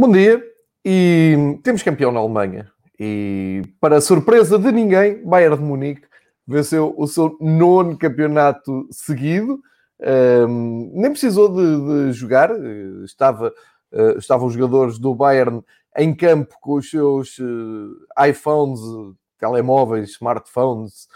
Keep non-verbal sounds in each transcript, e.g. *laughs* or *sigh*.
Bom dia e temos campeão na Alemanha. E para surpresa de ninguém, Bayern de Munique venceu o seu nono campeonato seguido. Um, nem precisou de, de jogar, estava, uh, estavam os jogadores do Bayern em campo com os seus uh, iPhones, telemóveis, smartphones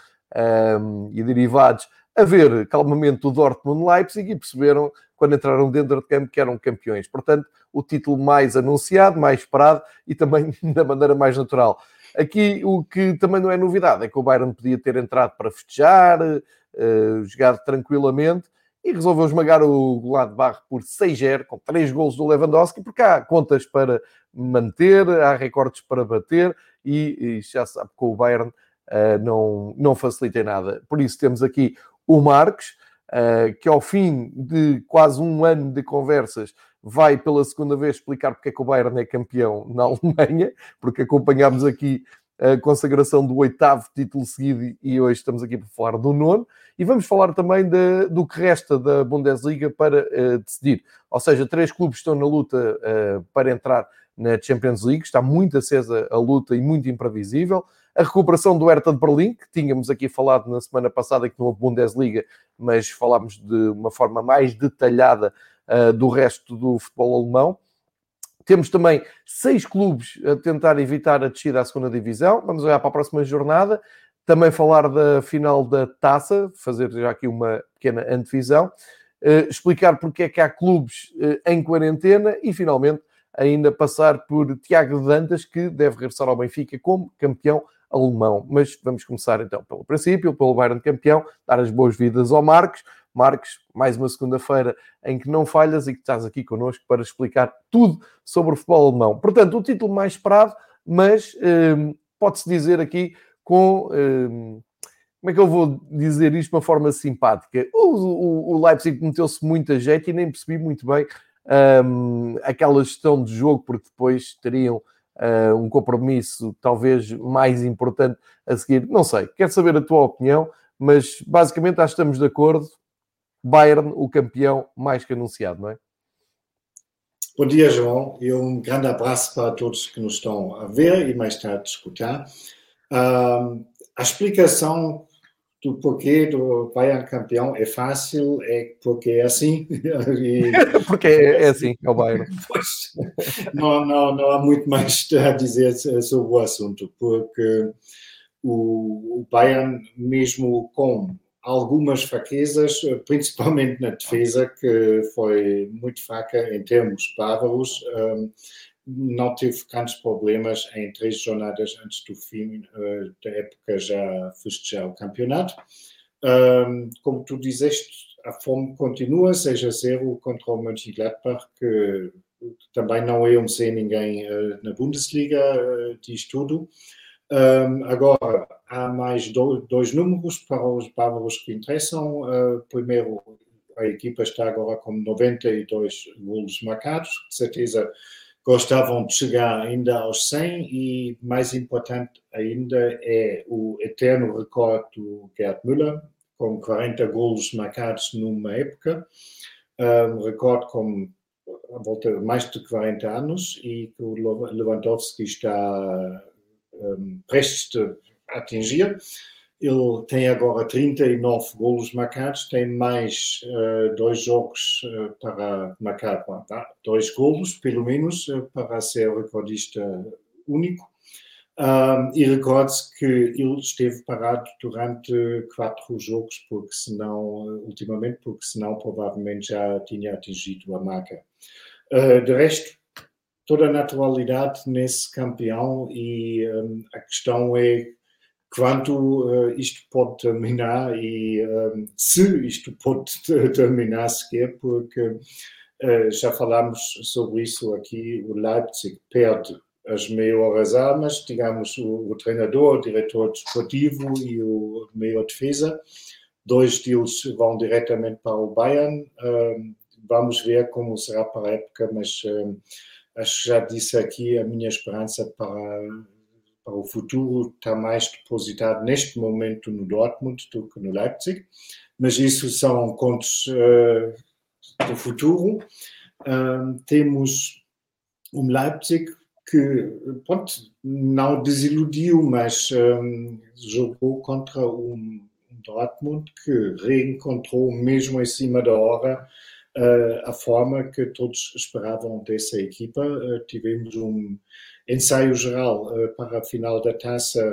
um, e derivados a ver calmamente o Dortmund-Leipzig e perceberam, quando entraram dentro de campo, que eram campeões. Portanto, o título mais anunciado, mais esperado e também *laughs* da maneira mais natural. Aqui o que também não é novidade é que o Bayern podia ter entrado para festejar, uh, jogado tranquilamente e resolveu esmagar o Gladbach por 6-0, com 3 gols do Lewandowski, porque há contas para manter, há recordes para bater e, e já sabe que o Bayern uh, não, não facilita nada. Por isso temos aqui o uh, que ao fim de quase um ano de conversas vai pela segunda vez explicar porque é que o Bayern é campeão na *laughs* Alemanha, porque acompanhámos aqui a consagração do oitavo título seguido e hoje estamos aqui para falar do nono. E vamos falar também de, do que resta da Bundesliga para uh, decidir. Ou seja, três clubes estão na luta uh, para entrar na Champions League. Está muito acesa a luta e muito imprevisível a recuperação do Hertha de Berlim, que tínhamos aqui falado na semana passada, que não houve Bundesliga, mas falámos de uma forma mais detalhada uh, do resto do futebol alemão. Temos também seis clubes a tentar evitar a descida à segunda divisão. Vamos olhar para a próxima jornada. Também falar da final da taça, fazer já aqui uma pequena antevisão. Uh, explicar porque é que há clubes uh, em quarentena e, finalmente, ainda passar por Tiago Dantas, que deve regressar ao Benfica como campeão alemão. Mas vamos começar então pelo princípio, pelo Bayern campeão, dar as boas-vindas ao Marcos. Marcos, mais uma segunda-feira em que não falhas e que estás aqui connosco para explicar tudo sobre o futebol alemão. Portanto, o título mais esperado, mas hum, pode-se dizer aqui com. Hum, como é que eu vou dizer isto de uma forma simpática? O, o, o Leipzig meteu-se muita jeito e nem percebi muito bem hum, aquela gestão de jogo, porque depois teriam uh, um compromisso talvez mais importante a seguir. Não sei, quero saber a tua opinião, mas basicamente estamos de acordo. Bayern, o campeão mais que anunciado, não é? Bom dia, João, e um grande abraço para todos que nos estão a ver e mais tarde a escutar. Uh, a explicação do porquê do Bayern campeão é fácil, é porque é assim. *laughs* E... *laughs* porque é, assim, é o Bayern. *laughs* não, não, não há muito mais a dizer sobre o assunto, porque o, Bayern, mesmo com algumas fraquezas, principalmente na defesa, que foi muito fraca em termos bárbaros, um, não teve grandes problemas em três jornadas antes do fim uh, da época já festejar o campeonato. Um, como tu dizeste, a fome continua, seja zero contra o Mönchengladbach, que também não iam ser ninguém uh, na Bundesliga, uh, diz tudo. Um, agora, há mais do, dois números para os bárbaros que interessam. Uh, primeiro, a equipa está agora com 92 golos marcados, de certeza gostavam de chegar ainda aos 100 e, mais importante ainda, é o eterno recorde do Gerd Müller, com 40 golos marcados numa época, um recorde com volta mais de 40 anos e que o Lewandowski está um, prestes a atingir. Ele tem agora 39 golos marcados, tem mais uh, dois jogos uh, para marcar, tá? dois golos, pelo menos, uh, para ser recordista único. e recorde-se que ele esteve parado durante quatro jogos, porque senão, ultimamente, porque senão provavelmente já tinha atingido a marca. de resto, toda a naturalidade nesse campeão e um, a questão é quanto uh, isto pode terminar e um, se isto pode terminar sequer, porque uh, já falámos sobre isso aqui, o Leipzig perde as maiores armas, digamos, o, o treinador, o diretor desportivo e o meio defesa. Dois deles vão diretamente para o Bayern. Vamos ver como será para a época, mas acho que já disse aqui a minha esperança para para o futuro está mais depositado neste momento no Dortmund do que no Leipzig, mas isso são contos uh, do futuro. temos um Leipzig que pronto, não desiludiu, mas um, jogou contra um Dortmund que reencontrou mesmo em cima da hora uh, a forma que todos esperavam dessa equipa. Uh, tivemos um ensaio geral uh, para a final da taça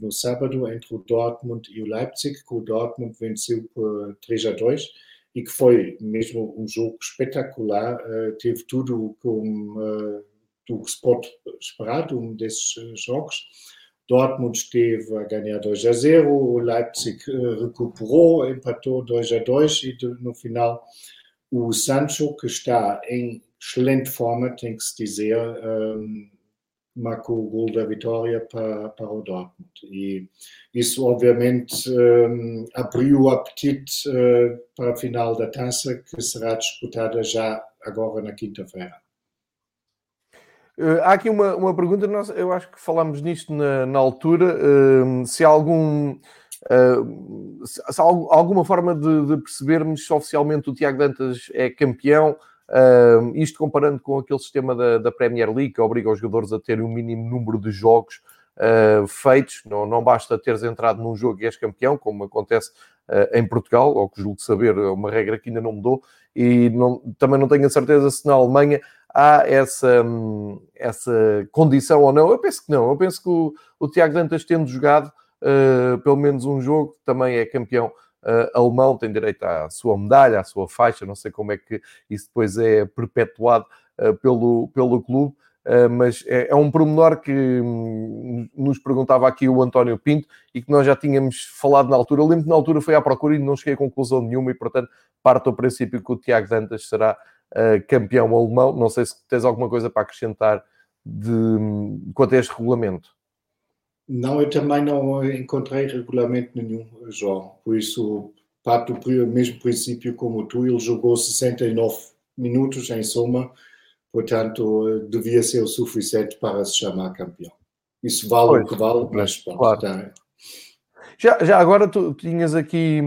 no sábado entre o Dortmund e o Leipzig, que o Dortmund venceu por 3 a 2 e que foi mesmo um jogo espetacular. teve tudo com do que se pode esperar um desses jogos. Dortmund esteve a ganhar 2 a 0, o Leipzig recuperou, empatou 2 a 2 e no final o Sancho, que está em excelente forma, tem que se dizer, um, marcou o gol da vitória para, para o Dortmund. E isso, obviamente, um, abriu o apetite uh, para a final da taça, que será disputada já agora na quinta-feira. Uh, há aqui uma, uma pergunta, nós, eu acho que falámos nisto na, na altura, uh, se há algum Uh, se há alguma forma de, de, percebermos se oficialmente o Tiago Dantas é campeão, uh, isto comparando com aquele sistema da, da, Premier League que obriga os jogadores a terem um mínimo número de jogos uh, feitos, não, não basta teres entrado num jogo e és campeão, como acontece em Portugal, ou que julgo saber, é uma regra que ainda não mudou, e não, também não tenho a certeza se na Alemanha há essa, essa condição ou não. Eu penso que não, eu penso que o, o Tiago Dantas tendo jogado uh, pelo menos um jogo, também é campeão uh, alemão, tem direito à sua medalha, à sua faixa, não sei como é que isso depois é perpetuado uh, pelo, pelo clube. Uh, mas é, é, um pormenor que hum, nos perguntava aqui o António Pinto e que nós já tínhamos falado na altura. Eu lembro que na altura foi à procura e não cheguei a conclusão nenhuma e, portanto, parto ao princípio que o Tiago Dantas será uh, campeão alemão. Não sei se tens alguma coisa para acrescentar de, hum, quanto a este regulamento. Não, eu também não encontrei regulamento nenhum, João. Por isso, parto do mesmo princípio como tu. Ele jogou 69 minutos em soma, portanto, devia ser o suficiente para se chamar campeão. Isso vale pois, o que vale, mas pronto, claro. tá, já, já agora tu tinhas aqui,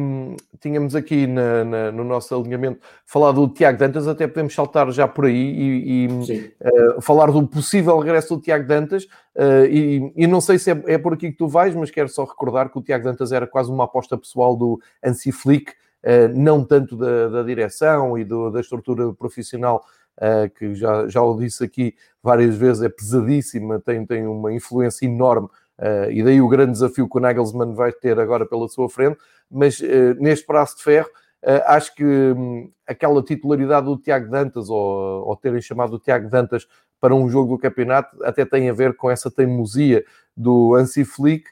tínhamos aqui na, na, no nosso alinhamento falado do Tiago Dantas, até podemos saltar já por aí e, e uh, falar do possível regresso do Tiago Dantas. Uh, e, e, não sei se é, é, por aqui que tu vais, mas quero só recordar que o Tiago Dantas era quase uma aposta pessoal do Ansi Flick, uh, não tanto da, da direção e do, da estrutura profissional. que já, já o disse aqui várias vezes, é pesadíssima, tem, tem uma influência enorme Uh, e daí o grande desafio que o Nagelsmann vai ter agora pela sua frente, mas uh, neste braço de ferro, uh, acho que um, aquela titularidade do Tiago Dantas, ou, ou terem chamado o Tiago Dantas para um jogo do campeonato, até tem a ver com essa teimosia do Ansi Flick,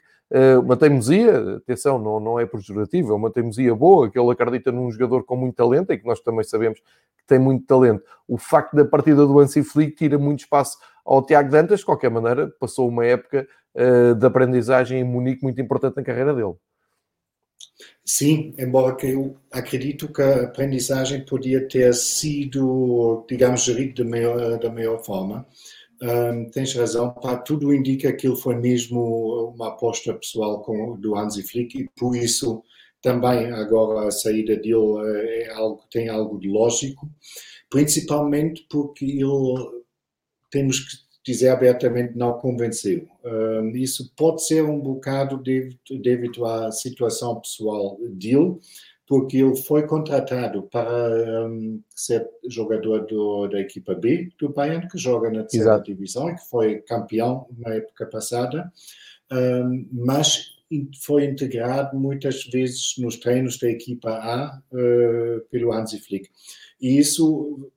uma teimosia, atenção, não, não é pejorativa, é uma teimosia boa, que ele acredita num jogador com muito talento, e que nós também sabemos que tem muito talento. O facto da partida do Ansi Flick tira muito espaço ao Tiago Dantas, de qualquer maneira, passou uma época uh, de aprendizagem em Munique muito importante na carreira dele. Sim, embora que eu acredito que a aprendizagem podia ter sido, digamos, gerida da melhor, da melhor forma. Um, tens razão, tudo indica que ele foi mesmo uma aposta pessoal com, do Hansi Flick e por isso também agora a saída dele eh, é algo, tem algo de lógico, principalmente porque ele temos que dizer abertamente não convenceu. isso pode ser um bocado devido à situação pessoal dele, porque ele foi contratado para ser jogador do, da equipa B do Bayern, que joga na terceira divisão e que foi campeão na época passada, mas foi integrado muitas vezes nos treinos da equipa A uh, pelo Hansi Flick. E isso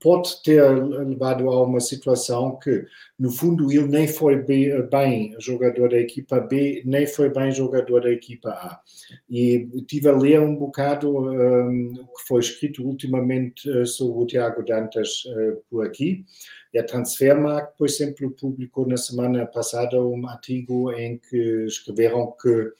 pode ter levado a uma situação que, no fundo, ele nem foi bem jogador da equipa B, nem foi bem jogador da equipa A. E tive a ler um bocado um, o que foi escrito ultimamente uh, sobre o Tiago Dantas uh, por aqui. E a Transfermarkt, por exemplo, publicou na semana passada um artigo em que escreveram que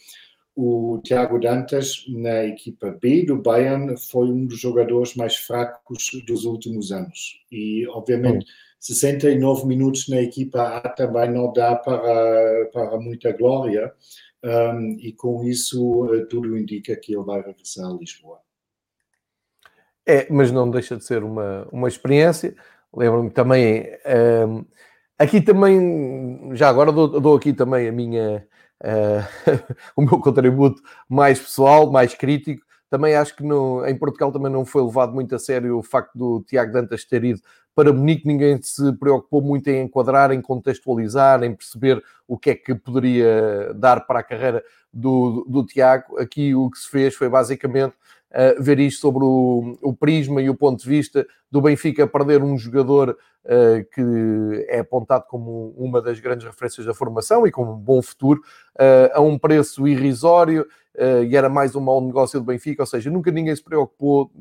o Thiago Dantas, na equipa B do Bayern, foi um dos jogadores mais fracos dos últimos anos. E, obviamente, 69 minutos na equipa A também não dá para, para muita glória. Um, e com isso, eh, tudo indica que ele vai regressar a Lisboa. É, mas não deixa de ser uma, uma experiência. Lembro-me também. Um, aqui também, já agora dou, dou aqui também a minha, uh, *laughs* o meu contributo mais pessoal, mais crítico. Também acho que no, em Portugal também não foi levado muito a sério o facto do Tiago Dantas ter ido para Munique. Ninguém se preocupou muito em enquadrar, em contextualizar, em perceber o que é que poderia dar para a carreira do, do Tiago. Aqui o que se fez foi basicamente uh, ver isto sobre o, o, prisma e o ponto de vista do Benfica perder um jogador uh, que é apontado como uma das grandes referências da formação e com um bom futuro, uh, a um preço irrisório. e era mais um mau negócio do Benfica, ou seja, nunca ninguém se preocupou,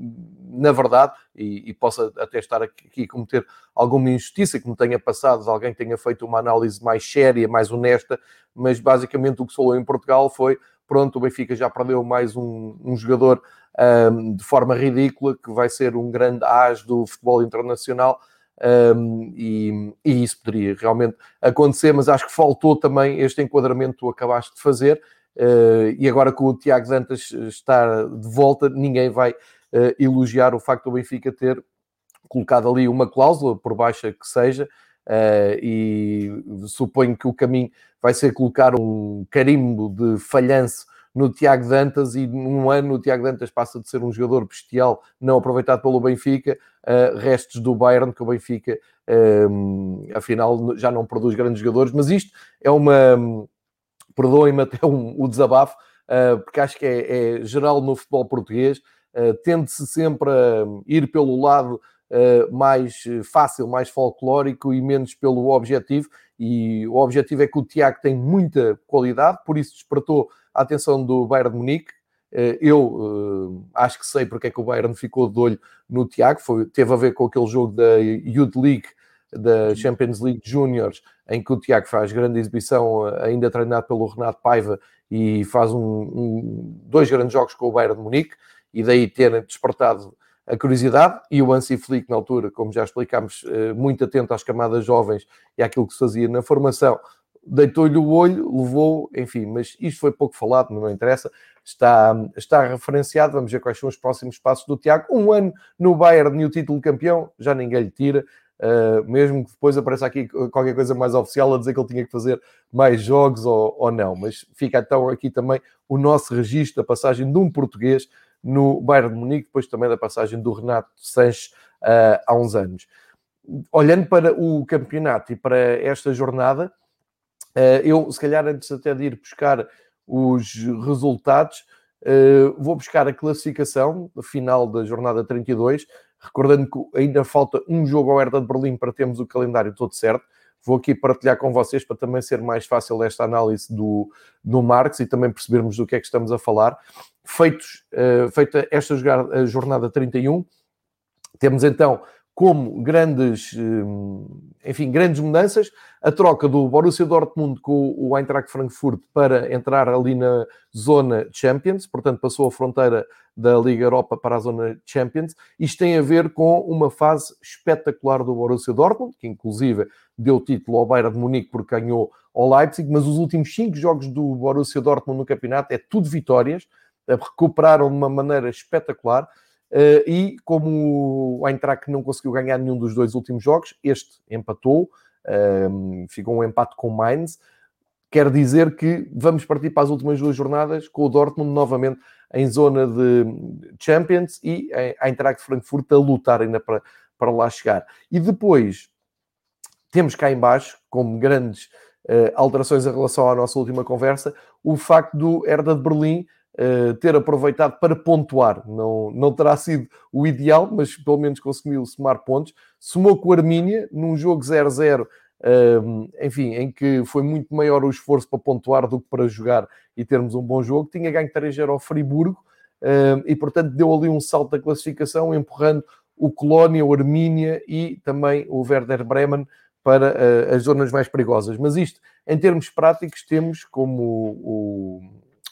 na verdade, e, e possa até estar aqui a cometer alguma injustiça que me tenha passado, alguém tenha feito uma análise mais séria, mais honesta, mas basicamente o que se falou em Portugal foi pronto, o Benfica já perdeu mais um, um jogador um, de forma ridícula, que vai ser um grande as do futebol internacional. Um, e, e, isso poderia realmente acontecer, mas acho que faltou também este enquadramento que tu acabaste de fazer. Uh, e agora que o Tiago Dantas está de volta, ninguém vai uh, elogiar o facto do Benfica ter colocado ali uma cláusula, por baixa que seja, e suponho que o caminho vai ser colocar um carimbo de falhanço no Tiago Dantas e num ano o Tiago Dantas passa de ser um jogador bestial não aproveitado pelo Benfica, uh, restos do Bayern que o Benfica um, afinal já não produz grandes jogadores, mas isto é uma perdoem-me até um, o desabafo, uh, porque acho que é, é, geral no futebol português, uh, tende-se sempre a ir pelo lado mais fácil, mais folclórico e menos pelo objetivo, e o objetivo é que o Tiago tem muita qualidade, por isso despertou a atenção do Bayern de Munique. Eh, eu acho que sei porque é que o Bayern ficou de olho no Tiago, foi, teve a ver com aquele jogo da Youth League, da Champions League Juniors, em que o Tiago faz grande exibição, ainda treinado pelo Renato Paiva, e faz um, um, dois grandes jogos com o Bayern de Munique, e daí ter despertado a curiosidade e o Ansi Flick, na altura, como já explicámos, eh, muito atento às camadas jovens e àquilo que se fazia na formação, deitou-lhe o olho, levou, enfim, mas isto foi pouco falado, não interessa, está, está referenciado, vamos ver quais são os próximos passos do Tiago. Um ano no Bayern e o título campeão, já ninguém lhe tira, uh, mesmo que depois apareça aqui qualquer coisa mais oficial a dizer que ele tinha que fazer mais jogos ou, ou não, mas fica então aqui também o nosso registro, a passagem de um português no Bayern de Munique, depois também da passagem do Renato Sanches uh, há uns anos. Olhando para o campeonato e para esta jornada, uh, eu, se calhar, antes até de ir buscar os resultados, uh, vou buscar a classificação final da jornada 32, recordando que ainda falta um jogo ao Hertha de Berlim para termos o calendário todo certo. Vou aqui partilhar com vocês para também ser mais fácil esta análise do, do Marx e também percebermos do que é que estamos a falar. Feitos, uh, feita esta jornada 31, temos então como grandes, eh, enfim, grandes mudanças, a troca do Borussia Dortmund com o Eintracht Frankfurt para entrar ali na zona Champions, portanto passou a fronteira da Liga Europa para a zona Champions. Isto tem a ver com uma fase espetacular do Borussia Dortmund, que inclusive deu título ao Bayern de Munique porque ganhou ao Leipzig, mas os últimos cinco jogos do Borussia Dortmund no campeonato é tudo vitórias, recuperaram de uma maneira espetacular. Uh, e como o Eintracht não conseguiu ganhar nenhum dos dois últimos jogos, este empatou, uh, ficou um empate com o Mainz. Quer dizer que vamos partir para as últimas duas jornadas com o Dortmund novamente em zona de Champions e a Eintracht Frankfurt a lutar ainda para, para lá chegar. E depois temos cá embaixo, como grandes uh, alterações em relação à nossa última conversa, o facto do Herda de Berlim uh, ter aproveitado para pontuar. Não, não terá sido o ideal, mas pelo menos conseguiu somar pontos. Somou com o Armínia num jogo 0-0, uh, eh, enfim, em que foi muito maior o esforço para pontuar do que para jogar e termos um bom jogo. Tinha ganho 3-0 ao Friburgo uh, e, portanto, deu ali um salto da classificação, empurrando o Colónia, o Armínia e também o Werder Bremen para uh, as zonas mais perigosas. Mas isto, em termos práticos, temos como o,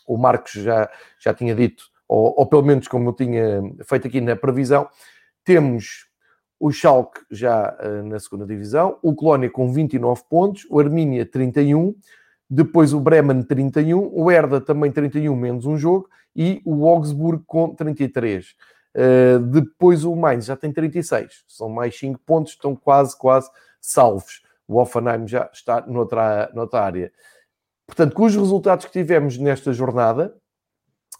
o Marcos já, já tinha dito, ou, ou pelo menos como eu tinha feito aqui na previsão, temos o Schalke já uh, na segunda divisão, o Colónia com 29 pontos, o Armínia 31, depois o Bremen 31, o Herda também 31 menos um jogo e o Augsburg com 33. Uh, depois o Mainz já tem 36, são mais 5 pontos, estão quase, quase salvos. O Offenheim já está noutra, noutra área. Portanto, com os resultados que tivemos nesta jornada,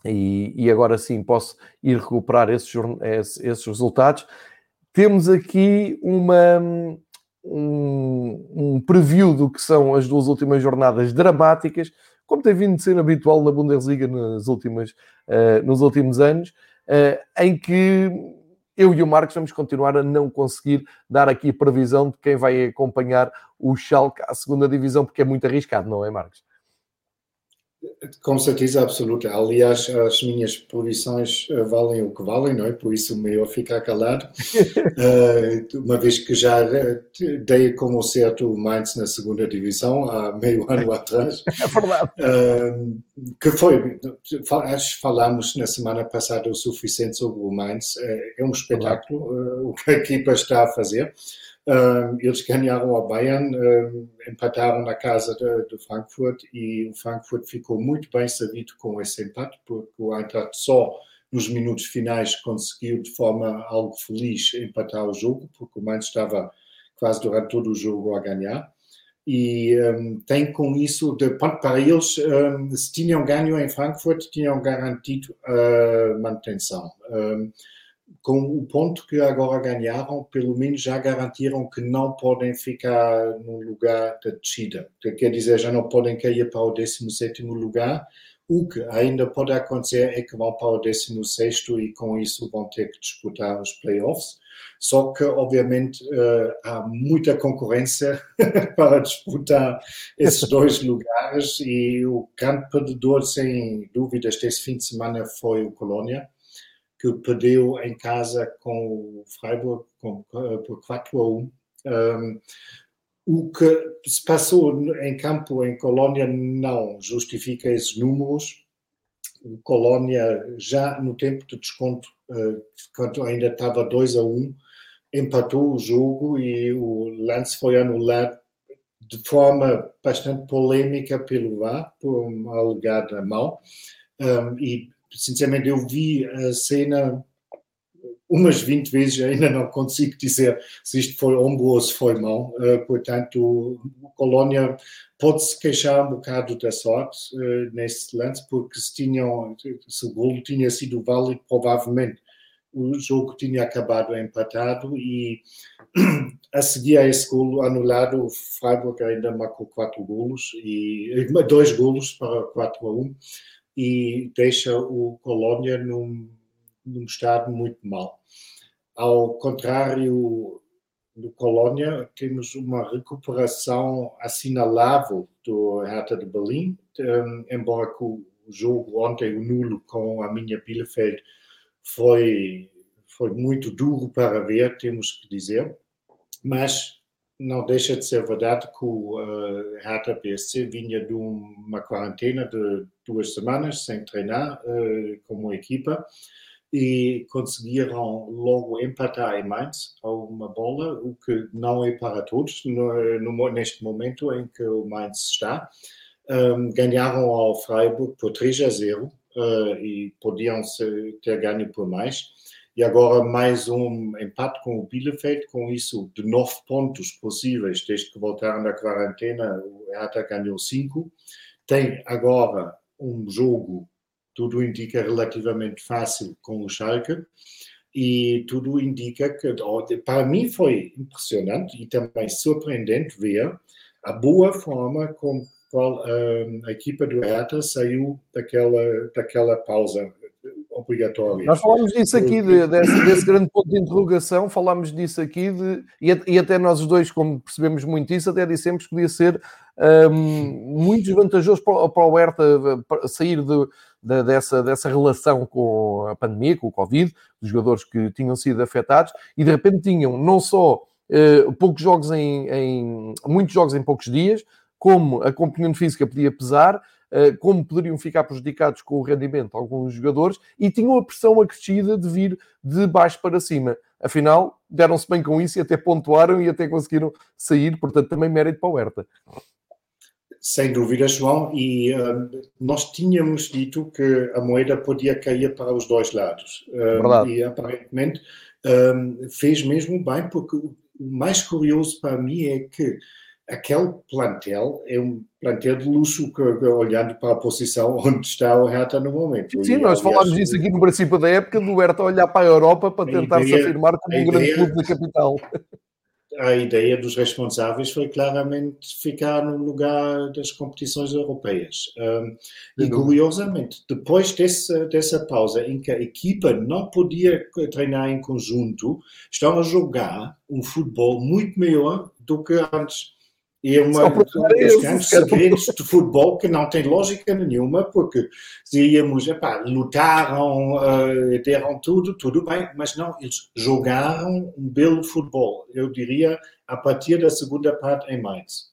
e, e agora sim posso ir recuperar esses, esses resultados, temos aqui uma, um, um preview do que são as duas últimas jornadas dramáticas, como tem vindo de ser habitual na Bundesliga nas últimas, uh, nos últimos anos, uh, em que eu e o Marcos vamos continuar a não conseguir dar aqui previsão de quem vai acompanhar o Schalke à segunda divisão, porque é muito arriscado, não é, Marcos? Com certeza absoluta. Aliás, as minhas posições eh, valem o que valem, não é? Por isso, melhor ficar calado. uh, *laughs* uma vez que já eh, dei como certo o Mainz na segunda divisão há meio *laughs* ano atrás. É verdade. Que foi, acho que falámos na semana passada o suficiente sobre o Mainz. É um espetáculo o que a equipa está a fazer. Uh, eles ganharam a Bayern, uh, empataram na casa de, Frankfurt e o Frankfurt ficou muito bem servido com esse empate, porque o Eintracht só nos minutos finais conseguiu de forma algo feliz empatar o jogo, porque o Mainz estava quase durante todo o jogo a ganhar. E um, tem com isso, de, para eles, um, se tinham ganho em Frankfurt, tinham garantido a manutenção. Um, com o ponto que agora ganharam, pelo menos já garantiram que não podem ficar no lugar da descida. Quer dizer, já não podem cair para o 17 lugar. O que ainda pode acontecer é que vão para o 16 e com isso vão ter que disputar os playoffs. Só que, obviamente, uh, há muita concorrência *laughs* para disputar esses dois *laughs* lugares e o grande perdedor, sem dúvidas, desse fim de semana foi o Colônia que perdeu em casa com o Freiburg com, por 4 a 1. Um, o que se passou em campo em Colônia não justifica esses números. O Colônia, já no tempo de desconto, uh, quando ainda estava 2 a 1, empatou o jogo e o lance foi anulado de forma bastante polêmica pelo VAR, por uma alegada mão. Um, e sinceramente, eu vi a cena umas 20 vezes, ainda não consigo dizer se isto foi ombro ou se foi mão. Uh, portanto, o Colónia pode-se queixar um bocado da sorte uh, nesse lance, porque se, tinham, se o golo tinha sido válido, provavelmente o jogo tinha acabado empatado e *clears throat* a seguir a esse golo anulado, o Freiburg ainda marcou quatro golos, e, dois golos para 4 a 1 e deixa o Colônia num, num estado muito mau. Ao contrário do Colônia, temos uma recuperação assinalável do Hertha de Berlim, um, embora o jogo ontem, o nulo com a minha Bielefeld, foi, foi muito duro para ver, temos que dizer, mas não deixa de ser verdade que o uh, Hertha PSC vinha de uma quarentena de duas semanas sem treinar uh, como equipa e conseguiram logo empatar em Mainz a uma bola, o que não é para todos no, no, neste momento em que o Mainz está. Um, ganharam ao Freiburg por 3 a 0 uh, e podiam ter ganho por mais e agora mais um empate com o Bielefeld, com isso de nove pontos possíveis desde que voltaram da quarentena, o Hertha ganhou cinco. Tem agora um jogo, tudo indica relativamente fácil com o Schalke, e tudo indica que, para mim foi impressionante e também surpreendente ver a boa forma com qual a equipa do Hertha saiu daquela, daquela pausa Nós falámos disso aqui, de, desse, desse, grande ponto de interrogação, falámos disso aqui, de, e, e, até nós os dois, como percebemos muito isso, até dissemos que podia ser um, muito desvantajoso para, para o Hertha sair de, de, dessa, dessa relação com a pandemia, com o Covid, os jogadores que tinham sido afetados, e de repente tinham não só uh, poucos jogos em, em, muitos jogos em poucos dias, como a componente física podia pesar, eh, como poderiam ficar prejudicados com o rendimento alguns jogadores e tinham a pressão acrescida de vir de baixo para cima. Afinal, deram-se bem com isso e até pontuaram e até conseguiram sair, portanto, também mérito para o Herta. Sem dúvida, João, e uh, nós tínhamos dito que a moeda podia cair para os dois lados. Uh, e aparentemente uh, fez mesmo bem, porque o mais curioso para mim é que aquele plantel é um plantel de luxo, que, olhando para a posição onde está o Hertha no momento. Sim, e, nós aliás, falámos disso aqui no princípio da época, do Hertha olhar para a Europa para tentar ideia, se afirmar como um grande clube da capital a ideia dos responsáveis foi claramente ficar no lugar das competições europeias. E curiosamente, depois dessa, dessa pausa em que a equipa não podia treinar em conjunto, estão a jogar um futebol muito melhor do que antes. E é uma grandes segredos de futebol que não tem lógica nenhuma, porque dizíamos, epá, lutaram, uh, deram tudo, tudo bem, mas não, eles jogaram um belo futebol. Eu diria, a partir da segunda parte em Mainz.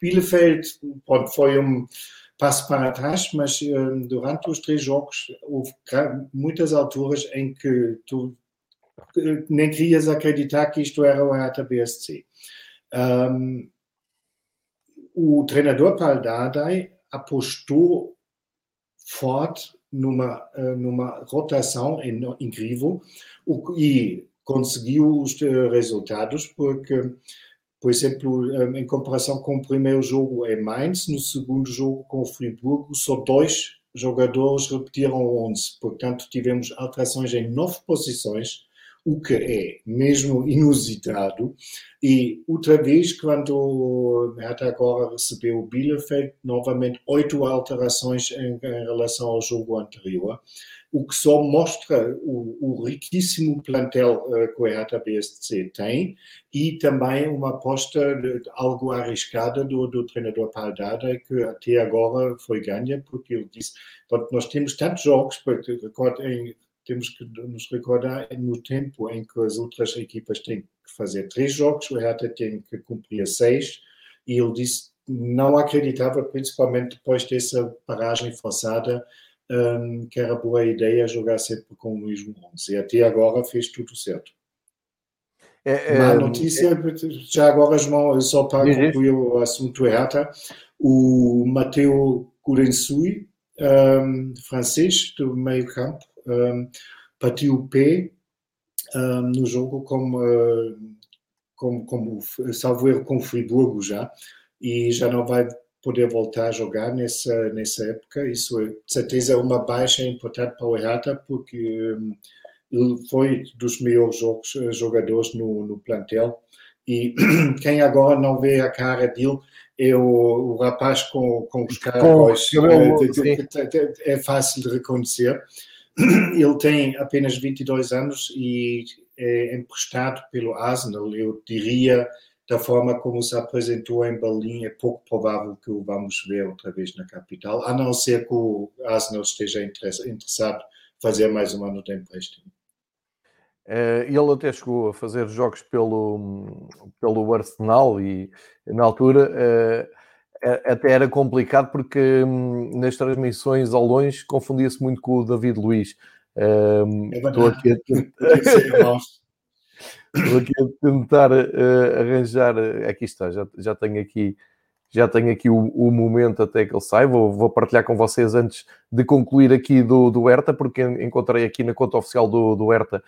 Bielefeld pronto, foi um passo para trás, mas uh, durante os três jogos houve muitas alturas em que tu nem querias acreditar que isto era o Hertha BSC. Um, o treinador Paldadei apostou forte numa, eh, numa rotação incrível e conseguiu os eh, resultados porque, por exemplo, eh, em comparação com o primeiro jogo em Mainz, no segundo jogo com o Friburgo, só dois jogadores repetiram 11. Portanto, tivemos alterações em nove posições o que é mesmo inusitado. E outra vez, quando até agora recebeu o Bielefeld, novamente oito alterações em, em, relação ao jogo anterior, o que só mostra o, o riquíssimo plantel uh, que o Hertha BSC tem e também uma aposta de, algo arriscada do, do treinador Paldada, que até agora foi ganha, porque ele disse, nós temos tantos jogos, porque em temos que nos recordar no tempo em que as outras equipas têm que fazer três jogos, o Hertha tem que cumprir seis, e ele disse não acreditava, principalmente depois dessa paragem forçada, um, que era boa ideia jogar sempre com o mesmo 11. E até agora fez tudo certo. É, é, Má notícia, é, já agora, João, só para concluir o assunto Hertha, o Matteo Curensui, um, francês, do meio campo, um, partiu o pé um, no jogo como, uh, como, como salvo erro com o Friburgo já, e já não vai poder voltar a jogar nessa, nessa época. Isso é, de certeza, uma baixa importante para o Hertha, porque um, ele foi dos melhores jogos, eh, jogadores no, no plantel. E *clears throat* quem agora não vê a cara dele é o, o rapaz com, com os caracóis. É, é fácil de reconhecer. *clears throat* Ele tem apenas 22 anos e é emprestado pelo Arsenal. Eu diria, da forma como se apresentou em Berlim, é pouco provável que o vamos ver outra vez na capital, a não ser que o Arsenal esteja interessado em fazer mais um ano de empréstimo. Eh, ele até chegou a fazer jogos pelo, pelo Arsenal e na altura eh, até era complicado porque hum, nas transmissões ao longe confundia-se muito com o David Luiz. Um, é estou, aqui a... *laughs* estou aqui a tentar uh, arranjar. Aqui está, já, já tenho aqui. Já tenho aqui o, o momento até que ele sai. Vou, vou, partilhar com vocês antes de concluir aqui do, do Herta, porque encontrei aqui na conta oficial do, do Herta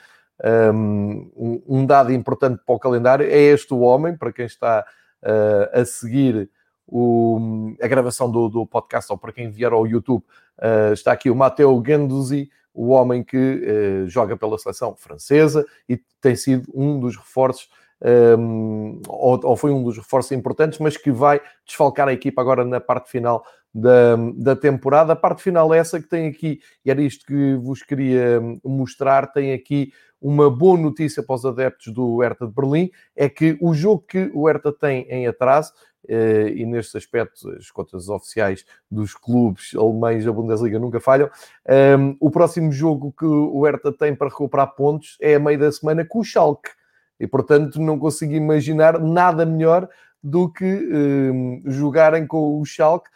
um, um dado importante para o calendário. É este o homem, para quem está uh, a seguir o, a gravação do, do, podcast, ou para quem vier ao YouTube, uh, está aqui o Matteo Ganduzi, o homem que uh, joga pela seleção francesa e tem sido um dos reforços, um, ou, ou, foi um dos reforços importantes, mas que vai desfalcar a equipa agora na parte final da, da temporada. A parte final é essa que tem aqui, e era isto que vos queria mostrar, tem aqui uma boa notícia para os adeptos do Hertha de Berlim, é que o jogo que o Hertha tem em atraso eh, e neste aspecto as contas oficiais dos clubes alemães da Bundesliga nunca falham. Um, o próximo jogo que o Hertha tem para recuperar pontos é a meio da semana com o Schalke. E, portanto, não consigo imaginar nada melhor do que um, jogarem com o Schalke,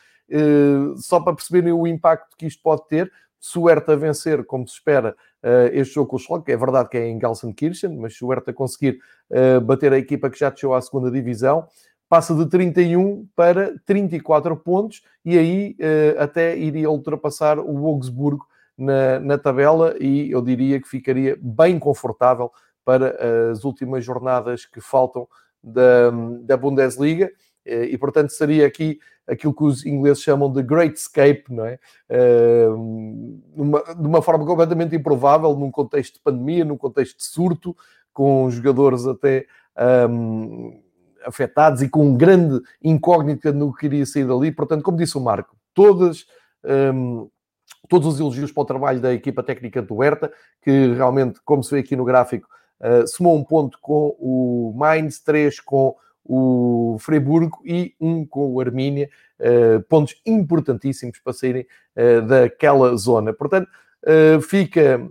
só para perceberem o impacto que isto pode ter. Se o Hertha vencer, como se espera, uh, este jogo com o Schalke, é verdade que é em Gelsenkirchen, mas se o Hertha conseguir uh, bater a equipa que já desceu à segunda divisão, passa de 31 para 34 pontos e aí até iria ultrapassar o Wolfsburgo na, na tabela e eu diria que ficaria bem confortável para as últimas jornadas que faltam da, da Bundesliga. eh, e, portanto, seria aqui aquilo que os ingleses chamam de Great Escape, não é? Uh, uma, de uma forma completamente improvável, num contexto de pandemia, num contexto de surto, com jogadores até um, afetados e com um grande incógnita no que iria sair dali. Portanto, como disse o Marco, todas. Um, todos os elogios para o trabalho da equipa técnica do Herta, que realmente, como se vê aqui no gráfico, uh, somou um ponto com o Mainz, três com o Freiburgo e um com o Armínia, uh, pontos importantíssimos para saírem uh, daquela zona. Portanto, fica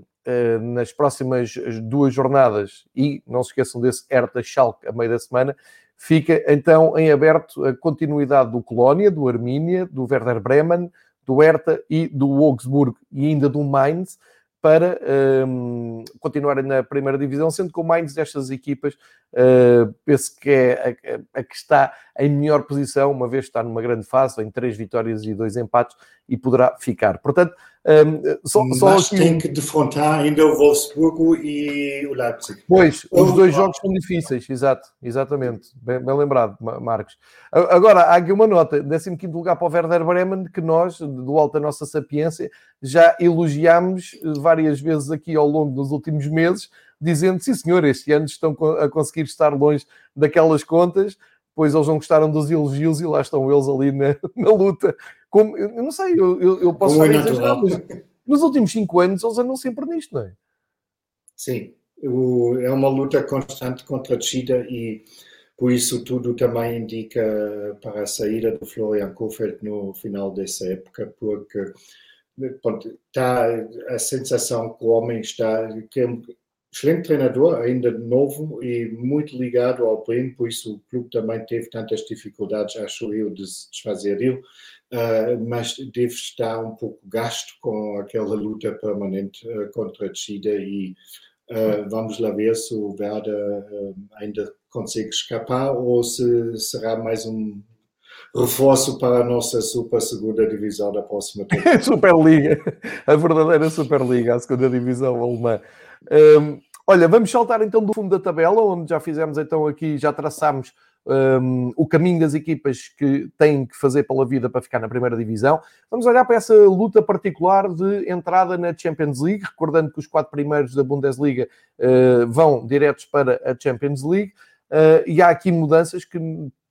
nas próximas duas jornadas, e não se esqueçam desse Herta Schalke a meio da semana, fica então em aberto a continuidade do Colónia, do Armínia, do Werder Bremen, do Hertha e do Augsburgo e ainda do Mainz para um, continuarem na primeira divisão, sendo que o Mainz destas equipas uh, penso que é a, a, que está em melhor posição, uma vez que está numa grande fase, em três vitórias e dois empates, e poderá ficar. Portanto, um, só, Mas só aqui... tem que defrontar ainda o Wolfsburgo e o Leipzig. Pois, os dois jogos são difíceis, exato, exatamente, bem, bem, lembrado, Marcos. Agora, há aqui uma nota, 15 lugar para o Werder Bremen, que nós, do alto da nossa sapiência, já elogiámos várias vezes aqui ao longo dos últimos meses, dizendo, sim senhor, este ano estão a conseguir estar longe daquelas contas, pois eles não gostaram dos elogios e lá estão eles ali na, *laughs* na luta. Como, eu não sei, eu, eu, eu posso Como exagerar, mas nos últimos cinco anos eles andam sempre nisto, não é? Sim, o, é uma luta constante contra a descida e por isso tudo também indica para a saída do Florian Kofeld no final dessa época, porque pronto, está a sensação que o homem está, que é excelente treinador, ainda novo e muito ligado ao Bremen, por isso o clube também teve tantas dificuldades, acho eu, de se desfazer dele, uh, mas deve estar um pouco gasto com aquela luta permanente uh, contra a descida e uh, vamos lá ver se o Werder ainda consegue escapar ou se será mais um reforço para a nossa super segunda divisão da próxima temporada. *laughs* Superliga, a verdadeira Superliga, a segunda divisão alemã. Um, olha, vamos saltar então do fundo da tabela, onde já fizemos então aqui, já traçámos um, o caminho das equipas que têm que fazer pela vida para ficar na primeira divisão. Vamos olhar para essa luta particular de entrada na Champions League, recordando que os quatro primeiros da Bundesliga uh, vão diretos para a Champions League. Uh, e há aqui mudanças que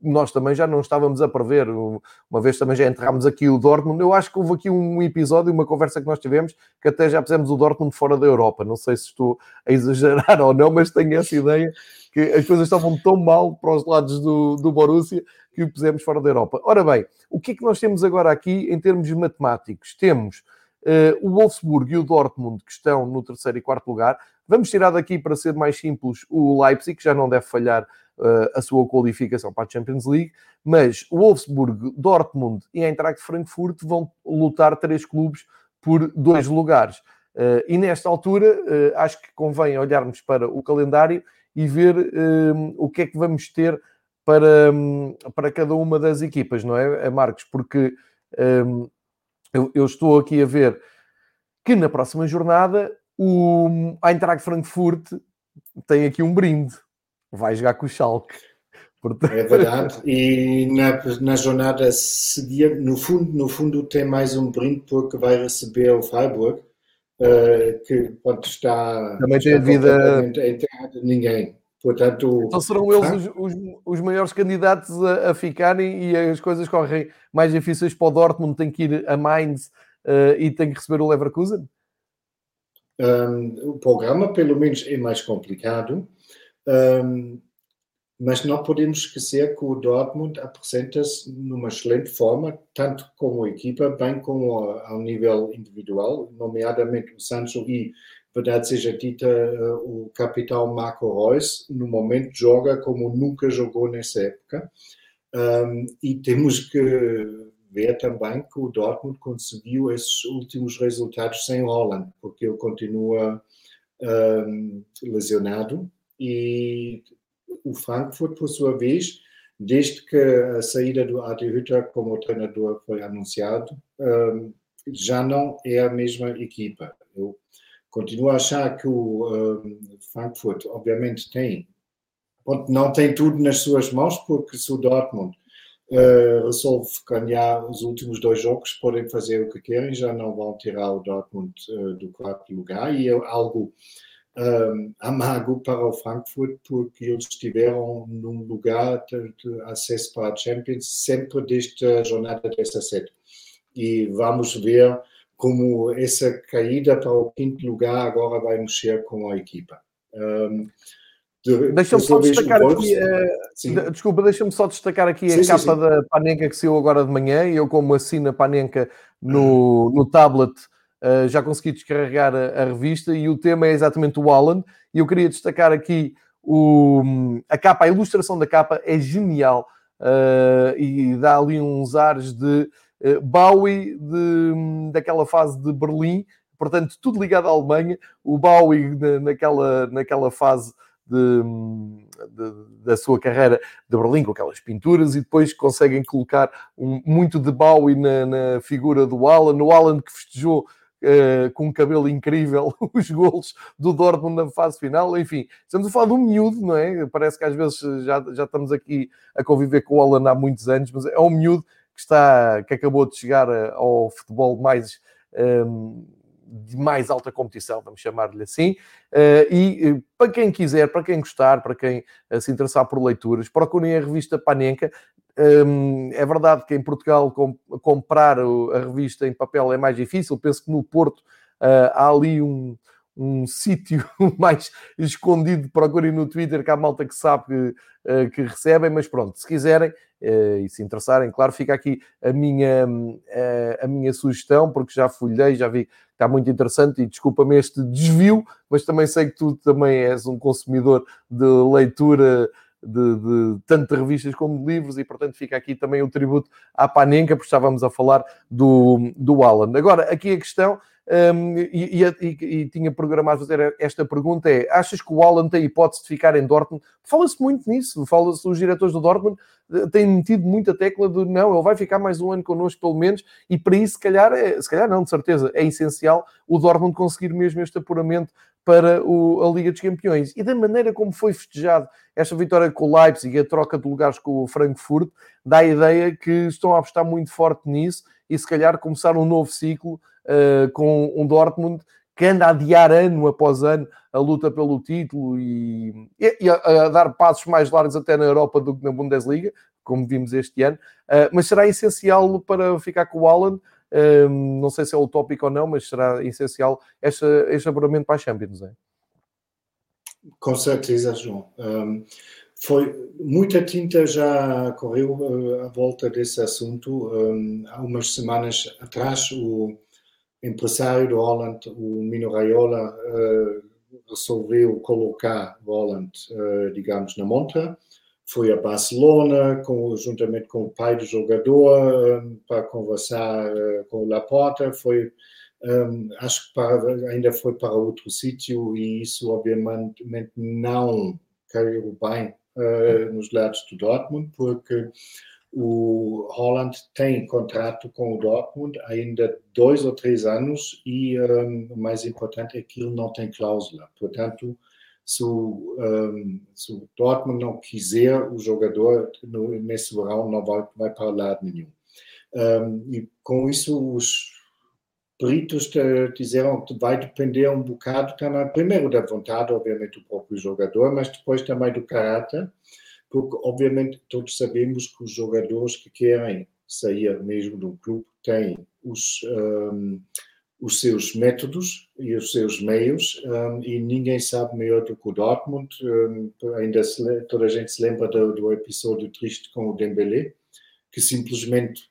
nós também já não estávamos a prever. Uma vez também já entramos aqui o Dortmund. Eu acho que houve aqui um episódio, uma conversa que nós tivemos, que até já pusemos o Dortmund fora da Europa. Não sei se estou a exagerar *laughs* ou não, mas tenho essa ideia que as coisas estavam tão mal para os lados do, do Borussia que o pusemos fora da Europa. Ora bem, o que é que nós temos agora aqui em termos matemáticos? Temos uh, o Wolfsburg e o Dortmund que estão no terceiro e quarto lugar. Vamos tirar daqui, para ser mais simples, o Leipzig, que já não deve falhar uh, a sua qualificação para a Champions League, mas o Wolfsburg, Dortmund e a Eintracht Frankfurt vão lutar três clubes por dois lugares. Uh, e nesta altura, uh, acho que convém olharmos para o calendário e ver o que é que vamos ter para, um, para cada uma das equipas, não é, Marcos? Porque um, eu, eu, estou aqui a ver que na próxima jornada o Eintracht Frankfurt tem aqui um brinde vai jogar com o Schalke. Portanto... É verdade. E na, na jornada seguinte, no fundo, no fundo, tem mais um brinde porque vai receber o Freiburg, uh, que pode estar. Também tem a vida. Em terra de ninguém. Portanto, então serão eles os, os, os maiores candidatos a, a, ficarem e as coisas correm mais difíceis para o Dortmund. Tem que ir a Mainz uh, e tem que receber o Leverkusen? Um, o programa, pelo menos, é mais complicado. Um, mas não podemos esquecer que o Dortmund apresenta-se numa excelente forma, tanto como equipa, bem como ao nível individual, nomeadamente o Sancho e, verdade seja dita, o capitão Marco Reus, no momento joga como nunca jogou nessa época. Um, e temos que ver também que o Dortmund conseguiu esses últimos resultados sem Holland, porque ele continua um, lesionado e o Frankfurt, por sua vez, desde que a saída do Adi Hütter como treinador foi anunciado, um, já não é a mesma equipa. Eu continuo a achar que o um, Frankfurt, obviamente, tem, não tem tudo nas suas mãos, porque se o Dortmund uh, resolve ganhar os últimos dois jogos, podem fazer o que querem, já não vão tirar o Dortmund uh, do quarto lugar, e é algo um, amargo para o Frankfurt, porque eles estiveram num lugar de, de, acesso para a Champions sempre desde a jornada 17. E vamos ver como essa caída para o quinto lugar agora vai mexer com a equipa. Um, Deixa-me só destacar aqui, uh, desculpa, deixa-me só destacar aqui sim, a sim, capa sim. da Panenka que saiu agora de manhã e eu como assino a Panenka no, no tablet uh, já consegui descarregar a, a, revista e o tema é exatamente o Alan. E eu queria destacar aqui o, a capa, a ilustração da capa é genial uh, e dá ali uns ares de uh, Bowie de, daquela fase de Berlim, portanto, tudo ligado à Alemanha. O Bowie na, naquela, naquela fase. De, de, da sua carreira de Berlim, com aquelas pinturas, e depois conseguem colocar um, muito de Bowie na, na, figura do Alan, o Alan que festejou Uh, com um cabelo incrível, *laughs* os golos do Dortmund na fase final, enfim, estamos a falar de um miúdo, não é? Parece que às vezes já, já estamos aqui a conviver com o Alan há muitos anos, mas é um miúdo que está, que acabou de chegar eh, ao futebol mais um, ehm, de mais alta competição, vamos chamar-lhe assim. Uh, e para quem quiser, para quem gostar, para quem uh, se interessar por leituras, procurem a revista Panenka. Um, é verdade que em Portugal comprar a revista em papel é mais difícil. Penso que no Porto há ali um, um sítio *laughs* mais escondido. Procurem no Twitter que há malta que sabe que, uh, que recebem, mas pronto, se quiserem uh, e se interessarem, claro, fica aqui a minha, a minha sugestão, porque já folhei, já vi que está muito interessante e desculpa-me este desvio, mas também sei que tu também és um consumidor de leitura de, de, tanto de revistas como de livros, e portanto fica aqui também o tributo à Panenka, porque estávamos a falar do, do Alan. Agora, aqui a questão, um, e, e, e, tinha programado fazer esta pergunta: é: achas que o Alan tem hipótese de ficar em Dortmund? Fala-se muito nisso, fala-se, os diretores do Dortmund eh, têm metido muita tecla de não, ele vai ficar mais um ano connosco, pelo menos, e para isso, se calhar, é, se calhar não, de certeza, é essencial o Dortmund conseguir mesmo este apuramento para o, a Liga dos Campeões. E da maneira como foi festejado esta vitória com o Leipzig e a troca de lugares com o Frankfurt, dá a ideia que estão a apostar muito forte nisso e se calhar começar um novo ciclo uh, com um Dortmund que anda a adiar ano após ano a luta pelo título e, e a, a, dar passos mais largos até na Europa do que na Bundesliga, como vimos este ano, uh, mas será essencial para ficar com o Alan um, não sei se é utópico ou não, mas será essencial este, este apuramento para a Champions. É? Com certeza, João. Um, foi muita tinta já correu uh, à volta desse assunto. Um, há umas semanas atrás, o empresário do Holland, o Mino Raiola, uh, resolveu colocar o Holland, uh, digamos, na montra foi a Barcelona, com, juntamente com o pai do jogador, para conversar uh, com o Laporta. Foi, um, acho que para, ainda foi para outro sítio e isso, obviamente, não caiu bem uh, nos lados do Dortmund, porque o Holland tem contrato com o Dortmund ainda dois ou três anos e um, o mais importante é que ele não tem cláusula. Portanto, se o, um, se o Dortmund não quiser o jogador no, nesse verão, não vai, vai para lado nenhum. Um, e com isso, os peritos disseram que vai depender um bocado também, primeiro da vontade, obviamente, do próprio jogador, mas depois também do caráter, porque, obviamente, todos sabemos que os jogadores que querem sair mesmo do clube têm os. Um, os seus métodos e os seus meios um, e ninguém sabe melhor do que o Dortmund. Um, ainda se, toda a gente se lembra do, do, episódio triste com o Dembélé, que simplesmente,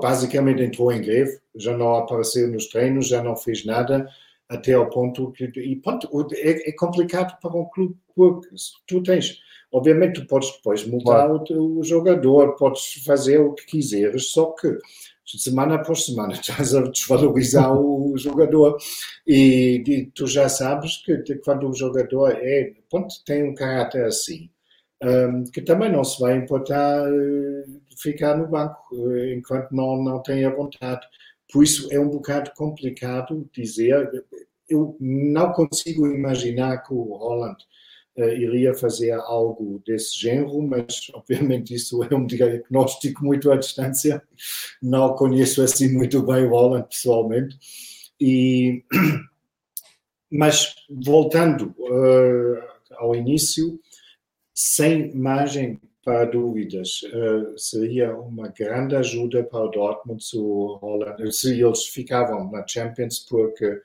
basicamente entrou em greve, já não apareceu nos treinos, já não fez nada, até ao ponto que... E ponto, é, é complicado para um clube, porque tu tens... Obviamente tu podes depois mudar claro. o, o jogador, podes fazer o que quiseres, só que semana após semana estás a desvalorizar o jogador e, tu já sabes que quando o jogador é, ponto, tem um caráter assim, um, que também não se vai importar ficar no banco enquanto não, não tem a vontade. Por isso é um bocado complicado dizer. Eu não consigo imaginar que o Holland iria fazer algo desse género, mas *laughs* obviamente isso é um diagnóstico muito à distância. Não conheço assim muito bem o Holland pessoalmente. E, *clears throat* mas voltando uh, ao início, sem margem para dúvidas, uh, seria uma grande ajuda para o Dortmund se, Holland, se eles ficavam na Champions, porque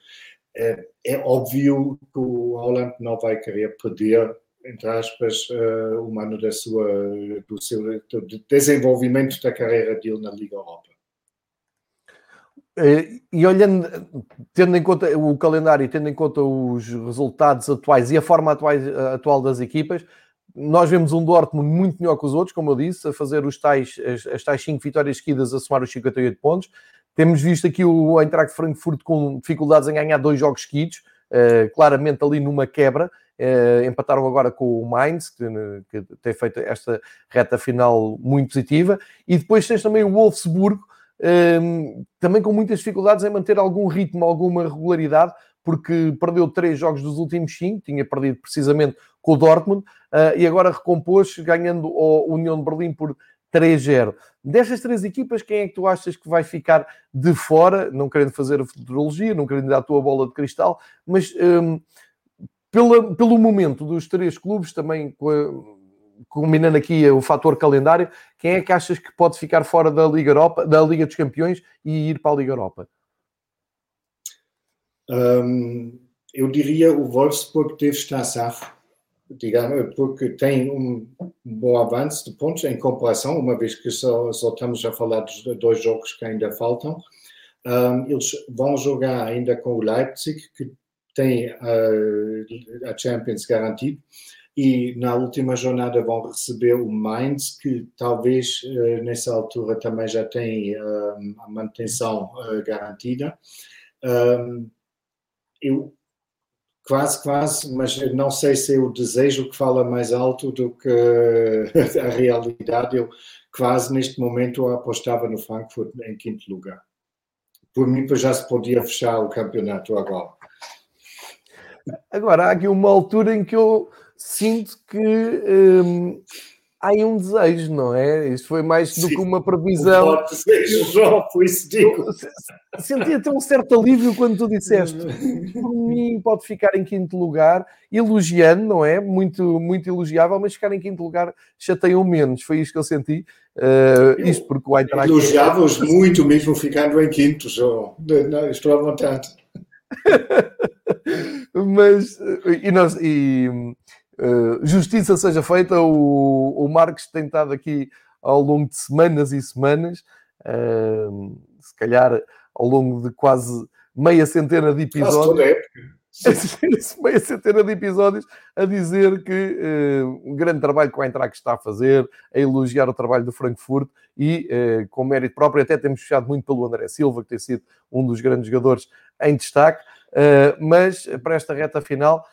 é, é, óbvio que o Holland não vai querer perder, entre aspas, uh, um ano da sua, do seu do desenvolvimento da carreira dele na Liga Europa. E olhando, tendo em conta o calendário, tendo em conta os resultados atuais e a forma atuais, atual das equipas, nós vemos um Dortmund muito melhor que os outros, como eu disse, a fazer os tais, as, as tais 5 vitórias seguidas a somar os 58 pontos. Temos visto aqui o Eintracht Frankfurt com dificuldades em ganhar dois jogos seguidos, uh, claramente ali numa quebra. Uh, empataram agora com o Mainz, que, que, tem feito esta reta final muito positiva. E depois tens também o Wolfsburgo, uh, também com muitas dificuldades em manter algum ritmo, alguma regularidade, porque perdeu três jogos dos últimos cinco, tinha perdido precisamente com o Dortmund, uh, e agora recompôs, ganhando o União de Berlim por 3-0. Destas três equipas, quem é que tu achas que vai ficar de fora? Não querendo fazer a futurologia, não querendo dar a tua bola de cristal, mas um, pela, pelo momento dos três clubes, também combinando aqui o fator calendário, quem é que achas que pode ficar fora da Liga Europa, da Liga dos Campeões e ir para a Liga Europa? Um, eu diria o Wolfsburg deve estar digamos, porque tem um bom avanço de pontos em comparação, uma vez que só, só estamos a falar dos dois jogos que ainda faltam. Um, eles vão jogar ainda com o Leipzig, que tem a Champions garantido, e na última jornada vão receber o Mainz, que talvez uh, nessa altura também já tem a manutenção garantida. Um, eu quase, quase, mas não sei se é o desejo que fala mais alto do que *laughs* a realidade. Eu quase neste momento apostava no Frankfurt em quinto lugar. Por mim, já se podia fechar o campeonato agora. Agora, há aqui uma altura em que eu sinto que hum, há aí um desejo, não é? Isto foi mais do Sim, que uma previsão. Um desejo, João, por isso digo. Senti até um certo alívio quando tu disseste. Por mim, pode ficar em quinto lugar, elogiando, não é? Muito, muito elogiável, mas ficar em quinto lugar chateiam menos. Foi isto que eu senti. Uh, isto porque o Eintracht... Elogiava-os muito mesmo ficando em quinto, João. Estou à vontade. *laughs* mas, e, nós, e eh, justiça seja feita, o, o Marcos tem estado aqui ao longo de semanas e semanas, uh, se calhar ao longo de quase meia centena de episódios. *laughs* meia centena de episódios a dizer que uh, um grande trabalho que o Eintracht está a fazer, a elogiar o trabalho do Frankfurt e uh, com mérito próprio, até temos fechado muito pelo André Silva, que tem sido um dos grandes jogadores em destaque, uh, mas para esta reta final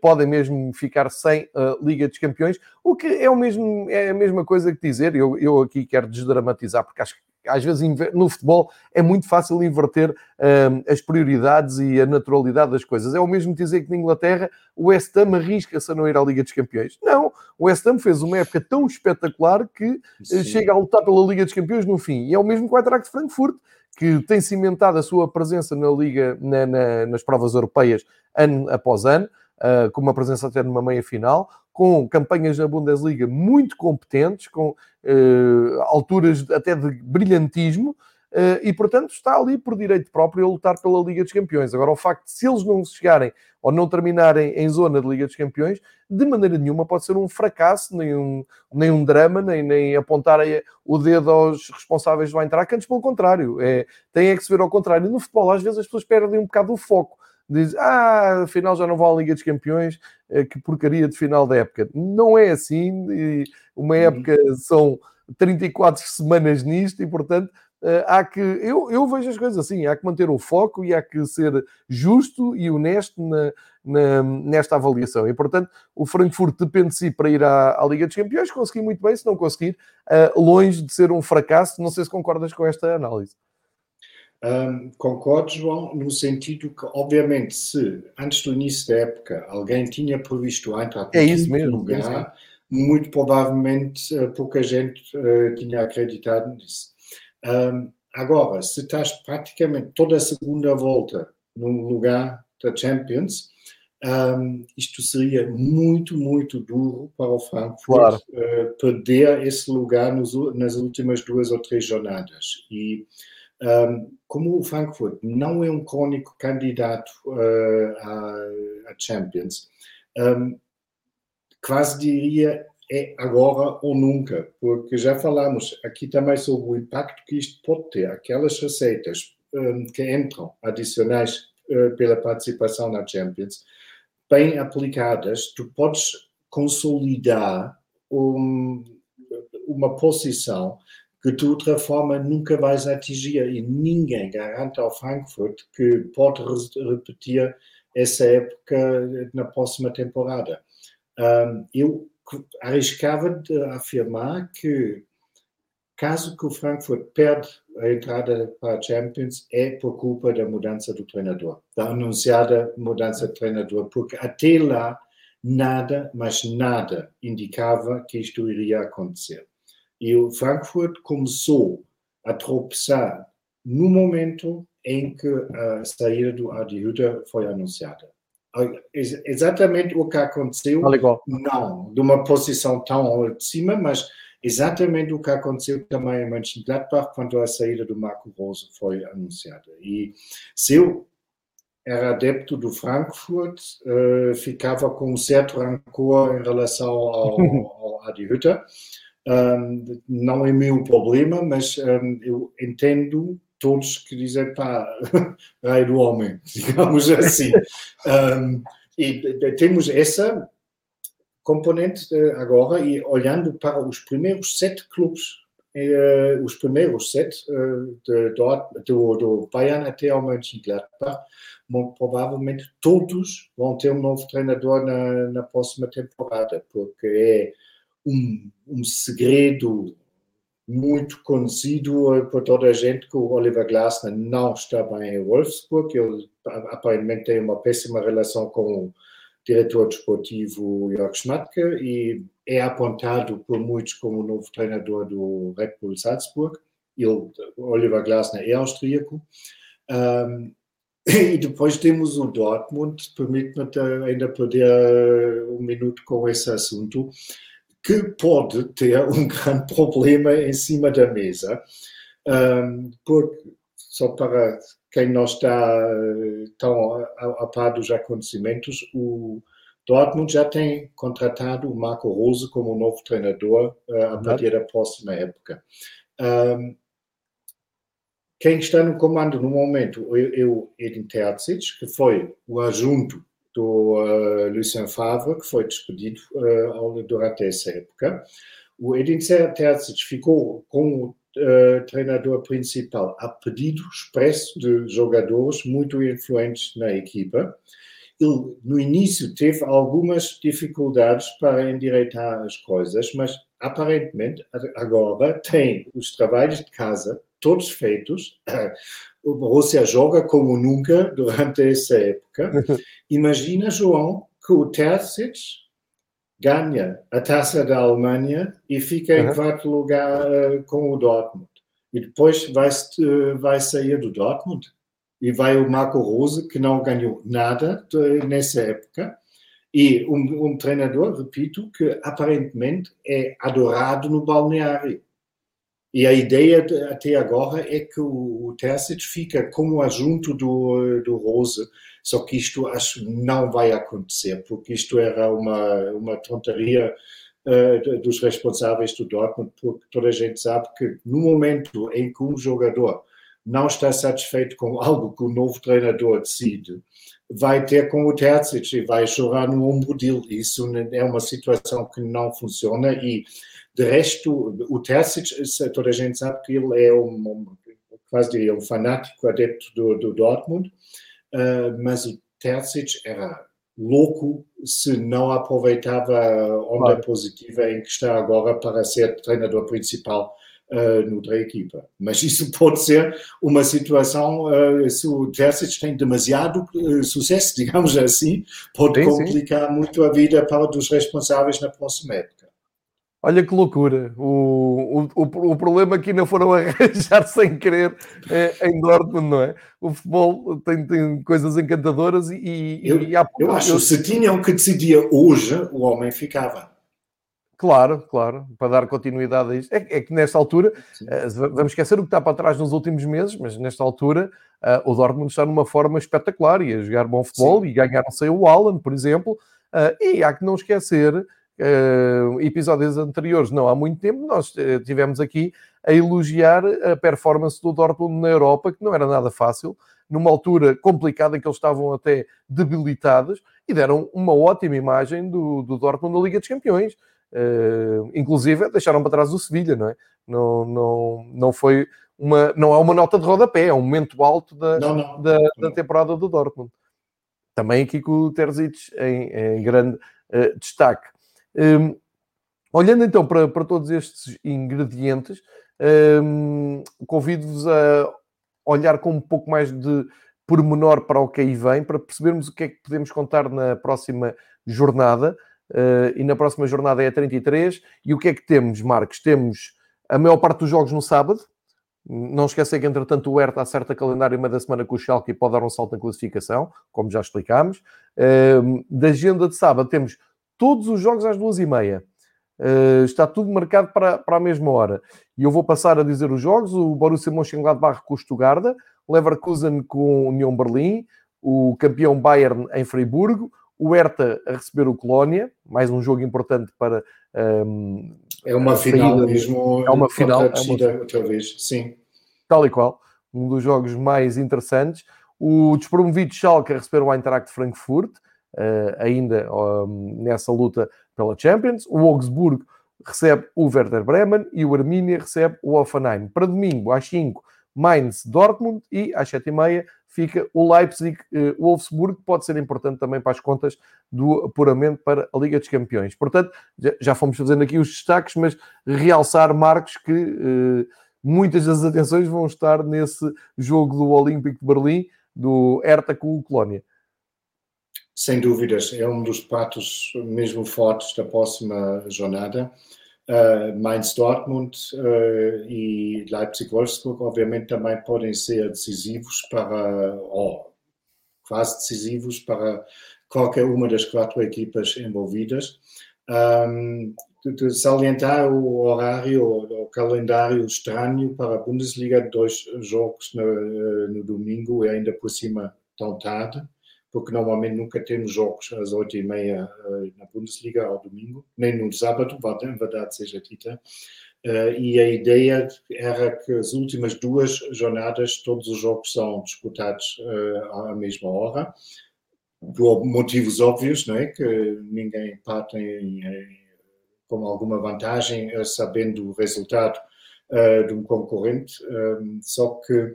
podem mesmo ficar sem a Liga dos Campeões, o que é, o mesmo, é a mesma coisa que dizer, eu, eu aqui quero desdramatizar, porque acho que às vezes no futebol é muito fácil inverter um, as prioridades e a naturalidade das coisas. É o mesmo dizer que na Inglaterra o West Ham arrisca-se a não ir à Liga dos Campeões. Não, o West Ham fez uma época tão espetacular que eh, Sim. chega a lutar pela Liga dos Campeões no fim. E é o mesmo com o Eintracht Frankfurt, que tem cimentado a sua presença na Liga, na, na, nas provas europeias ano após ano uh, com uma presença até numa meia final, com campanhas na Bundesliga muito competentes, com uh, alturas até de brilhantismo, Uh, e portanto está ali por direito próprio a lutar pela Liga dos Campeões. Agora, o facto de se eles não chegarem ou não terminarem em zona de Liga dos Campeões, de maneira nenhuma pode ser um fracasso, nem um, nem um drama, nem, nem apontar o dedo aos responsáveis do Eintracht, antes pelo contrário, é, tem é que se ver ao contrário. No futebol, às vezes as pessoas perdem um bocado o foco diz, ah, afinal já não vão à Liga dos Campeões, eh, que porcaria de final da época. Não é assim, uma uhum. época são 34 semanas nisto e, portanto, Uh, há que, eu, eu vejo as coisas assim, há que manter o foco e há que ser justo e honesto na, na, nesta avaliação. E, portanto, o Frankfurt depende de si para ir à, à Liga dos Campeões, conseguir muito bem, se não conseguir, uh, longe de ser um fracasso. Não sei se concordas com esta análise. Um, concordo, João, no sentido que, obviamente, se antes do início da época alguém tinha previsto a Eintracht é isso mesmo, lugar, é muito provavelmente uh, pouca gente uh, tinha acreditado nisso. Um, agora, se estás praticamente toda a segunda volta no lugar da Champions, um, isto seria muito, muito duro para o Frankfurt claro. uh, perder esse lugar nos, nas últimas duas ou três jornadas. E um, como o Frankfurt não é um crônico candidato uh, Champions, um, quase diria é agora ou nunca, porque já falamos aqui também sobre o impacto que isto pode ter, aquelas receitas um, que entram adicionais uh, pela participação na Champions, bem aplicadas, tu podes consolidar um, uma posição que de outra forma nunca vais atingir e ninguém garante ao Frankfurt que pode repetir essa época na próxima temporada. Eu arriscava de afirmar que caso que o Frankfurt perde a entrada para a Champions é por culpa da mudança do treinador, da anunciada mudança de treinador, porque até lá nada, mas nada indicava que isto iria acontecer. E o Frankfurt começou a tropeçar no momento em que a saída do Adi Hütter foi anunciada. Exatamente o que aconteceu, não de uma posição tão de cima, mas exatamente o que aconteceu também em Mönchengladbach quando a saída do Marco Rose foi anunciada. E se eu era adepto do Frankfurt, uh, ficava com um certo rancor em relação ao, ao Adi Hütter, um, não é meu problema, mas um, eu entendo todos que dizem, pá, *laughs* raio do homem, *laughs* digamos assim. um, e temos essa componente agora, e olhando para os primeiros sete clubes, uh, os primeiros sete, uh, de, do, do Bayern até ao Mönchengladbach, provavelmente todos vão ter um novo treinador na, na próxima temporada, porque é um, um segredo muito conhecido por toda a gente que o Oliver Glasner não está bem em Wolfsburg. Ele aparentemente tem uma péssima relação com o diretor desportivo Jörg Schmatke e é apontado por muitos como o novo treinador do Red Bull Salzburg. Ele, Oliver Glasner é austríaco. Um, e depois temos o Dortmund, permite-me ainda perder um minuto com esse assunto que pode ter um *laughs* grande problema em cima da mesa, um, porque, só para quem não está eh, tão a, a par dos acontecimentos, o Dortmund já tem contratado o Marco Rose como novo treinador uh, a partir da próxima época. Um, quem está no comando no momento é o Edin Terzic, que foi o adjunto do uh, Lucien Favre, que foi despedido uh, durante essa época. O Edin Terzic ficou com o uh, treinador principal a pedido expresso de jogadores muito influentes na equipa. Ele, no início, teve algumas dificuldades para endireitar as coisas, mas aparentemente agora tem os trabalhos de casa todos feitos o Borussia joga como nunca durante essa época. *laughs* Imagina, João, que o Terzic ganha a taça da Alemanha e fica em quarto lugar uh, com o Dortmund. E depois vai, uh, vai sair do Dortmund e vai o Marco Rose, que não ganhou nada nessa época. E um, um treinador, repito, que aparentemente é adorado no balneário. E a ideia de, até agora é que o, o fica como adjunto do, do Rose, só que isto acho não vai acontecer, porque isto era uma, uma tonteria uh, dos responsáveis do Dortmund, porque toda a gente sabe que no momento em que um jogador não está satisfeito com algo que o novo treinador decide, vai ter com o Terzic e vai chorar no ombro dele. Isso é uma situação que não funciona e de resto, o Terzic, toda a gente sabe que ele é um, quase diria, um fanático adepto do, do Dortmund, uh, mas o Terzic era louco se não aproveitava a onda claro. positiva em que está agora para ser treinador principal uh, noutra equipa. Mas *laughs* isso pode ser uma situação, uh, se o Terzic tem demasiado uh, sucesso, *laughs* digamos assim, pode sim, complicar sim. muito a vida para os responsáveis na próxima época. Olha que loucura. O, o, o, o problema aqui não foram *laughs* arranjar sem querer é, em Dortmund, não é? O futebol tem, tem coisas encantadoras e, eu, e há, eu acho que se tinham que decidir hoje, o homem ficava. Claro, claro, para dar continuidade a isto. É, é que nesta altura, uh, vamos esquecer o que está para trás nos últimos meses, mas nesta altura uh, o Dortmund está numa forma espetacular e a jogar bom futebol Sim. e ganharam sem o Alan, por exemplo. Uh, e há que não esquecer uh, episódios anteriores, não há muito tempo, nós uh, tivemos aqui a elogiar a performance do Dortmund na Europa, que não era nada fácil, numa altura complicada em que eles estavam até debilitados e deram uma ótima imagem do, do Dortmund na Liga dos Campeões. Uh, inclusive deixaram para trás o Sevilha, não é? Não, não, não foi uma, não é uma nota de rodapé, é um momento alto da, não, não. da, da temporada do Dortmund. Também aqui com o Terzic em, em grande uh, destaque. Um, olhando então para, para todos estes ingredientes, um, convido-vos a olhar com um pouco mais de pormenor para o que aí vem, para percebermos o que é que podemos contar na próxima jornada. Uh, e na próxima jornada é a 33. E o que é que temos, Marcos? Temos a maior parte dos jogos no sábado. Não esquecer que, entretanto, o Hertha acerta calendário uma da semana com o Schalke e pode dar um salto na classificação, como já explicámos. Uh, da agenda de sábado temos todos os jogos às duas e meia. Uh, está tudo marcado para, para a mesma hora. E eu vou passar a dizer os jogos: o Borussia Mönchengladbach com o Stuttgart, Leverkusen com o União Berlim, o campeão Bayern em Freiburgo, o Hertha a receber o Colónia, mais um jogo importante para. Um, ehm, é uma final mesmo. É uma final. É uma... outra vez, sim. Tal e qual. Um dos jogos mais interessantes. O despromovido Schalke a receber o Eintracht Frankfurt ainda um, nessa luta pela Champions. O Augsburgo recebe o Werder Bremen e o Arminia recebe o Offenheim. Para domingo, às 5, Mainz, Dortmund e às 7h30 fica o Leipzig, uh, Wolfsburg, que pode ser importante também para as contas do apuramento para a Liga dos Campeões. Portanto, já, fomos fazendo aqui os destaques, mas realçar, Marcos, que uh, muitas das atenções vão estar nesse jogo do Olímpico de Berlim, do Hertha com o Colónia. Sem dúvidas, é um dos pratos mesmo fortes da próxima jornada. Uh, Mainz-Dortmund uh, e Leipzig-Wolfsburg, obviamente, também podem ser decisivos para, ou quase decisivos para qualquer uma das quatro equipas envolvidas. Um, de salientar o horário, o calendário estranho para a Bundesliga, dois jogos no, no domingo e ainda por cima tão tarde porque normalmente nunca temos jogos às oito e meia uh, na Bundesliga ao domingo, nem no sábado, verdade seja dita. Uh, e a ideia era que as últimas duas jornadas, todos os jogos são disputados uh, à mesma hora, por motivos óbvios, não é? Que ninguém parte com alguma vantagem sabendo o resultado de um concorrente, só que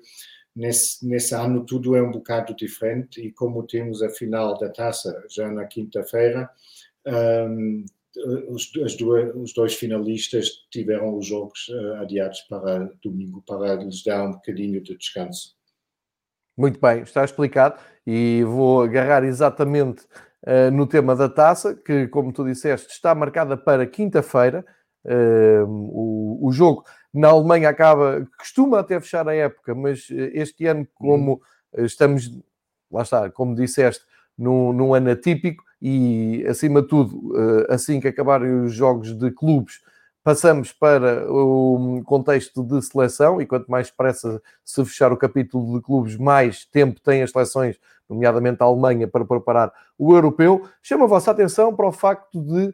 Nesse, nesse ano tudo é um bocado diferente e como temos a final da taça já na quinta-feira, um, os, duas, os, dois finalistas tiveram os jogos uh, adiados para domingo, para lhes dar um bocadinho de descanso. Muito bem, está explicado e vou agarrar exatamente uh, no tema da taça, que, como tu disseste, está marcada para quinta-feira. O, o jogo na Alemanha acaba, costuma até fechar a época, mas eh, este ano, como uhum. estamos, lá está, como disseste, num, num ano atípico e, acima de tudo, eh, assim que acabarem os jogos de clubes, passamos para o contexto de seleção e quanto mais depressa se fechar o capítulo de clubes, mais tempo têm as seleções, nomeadamente a Alemanha, para preparar o europeu. Chama a vossa atenção para o facto de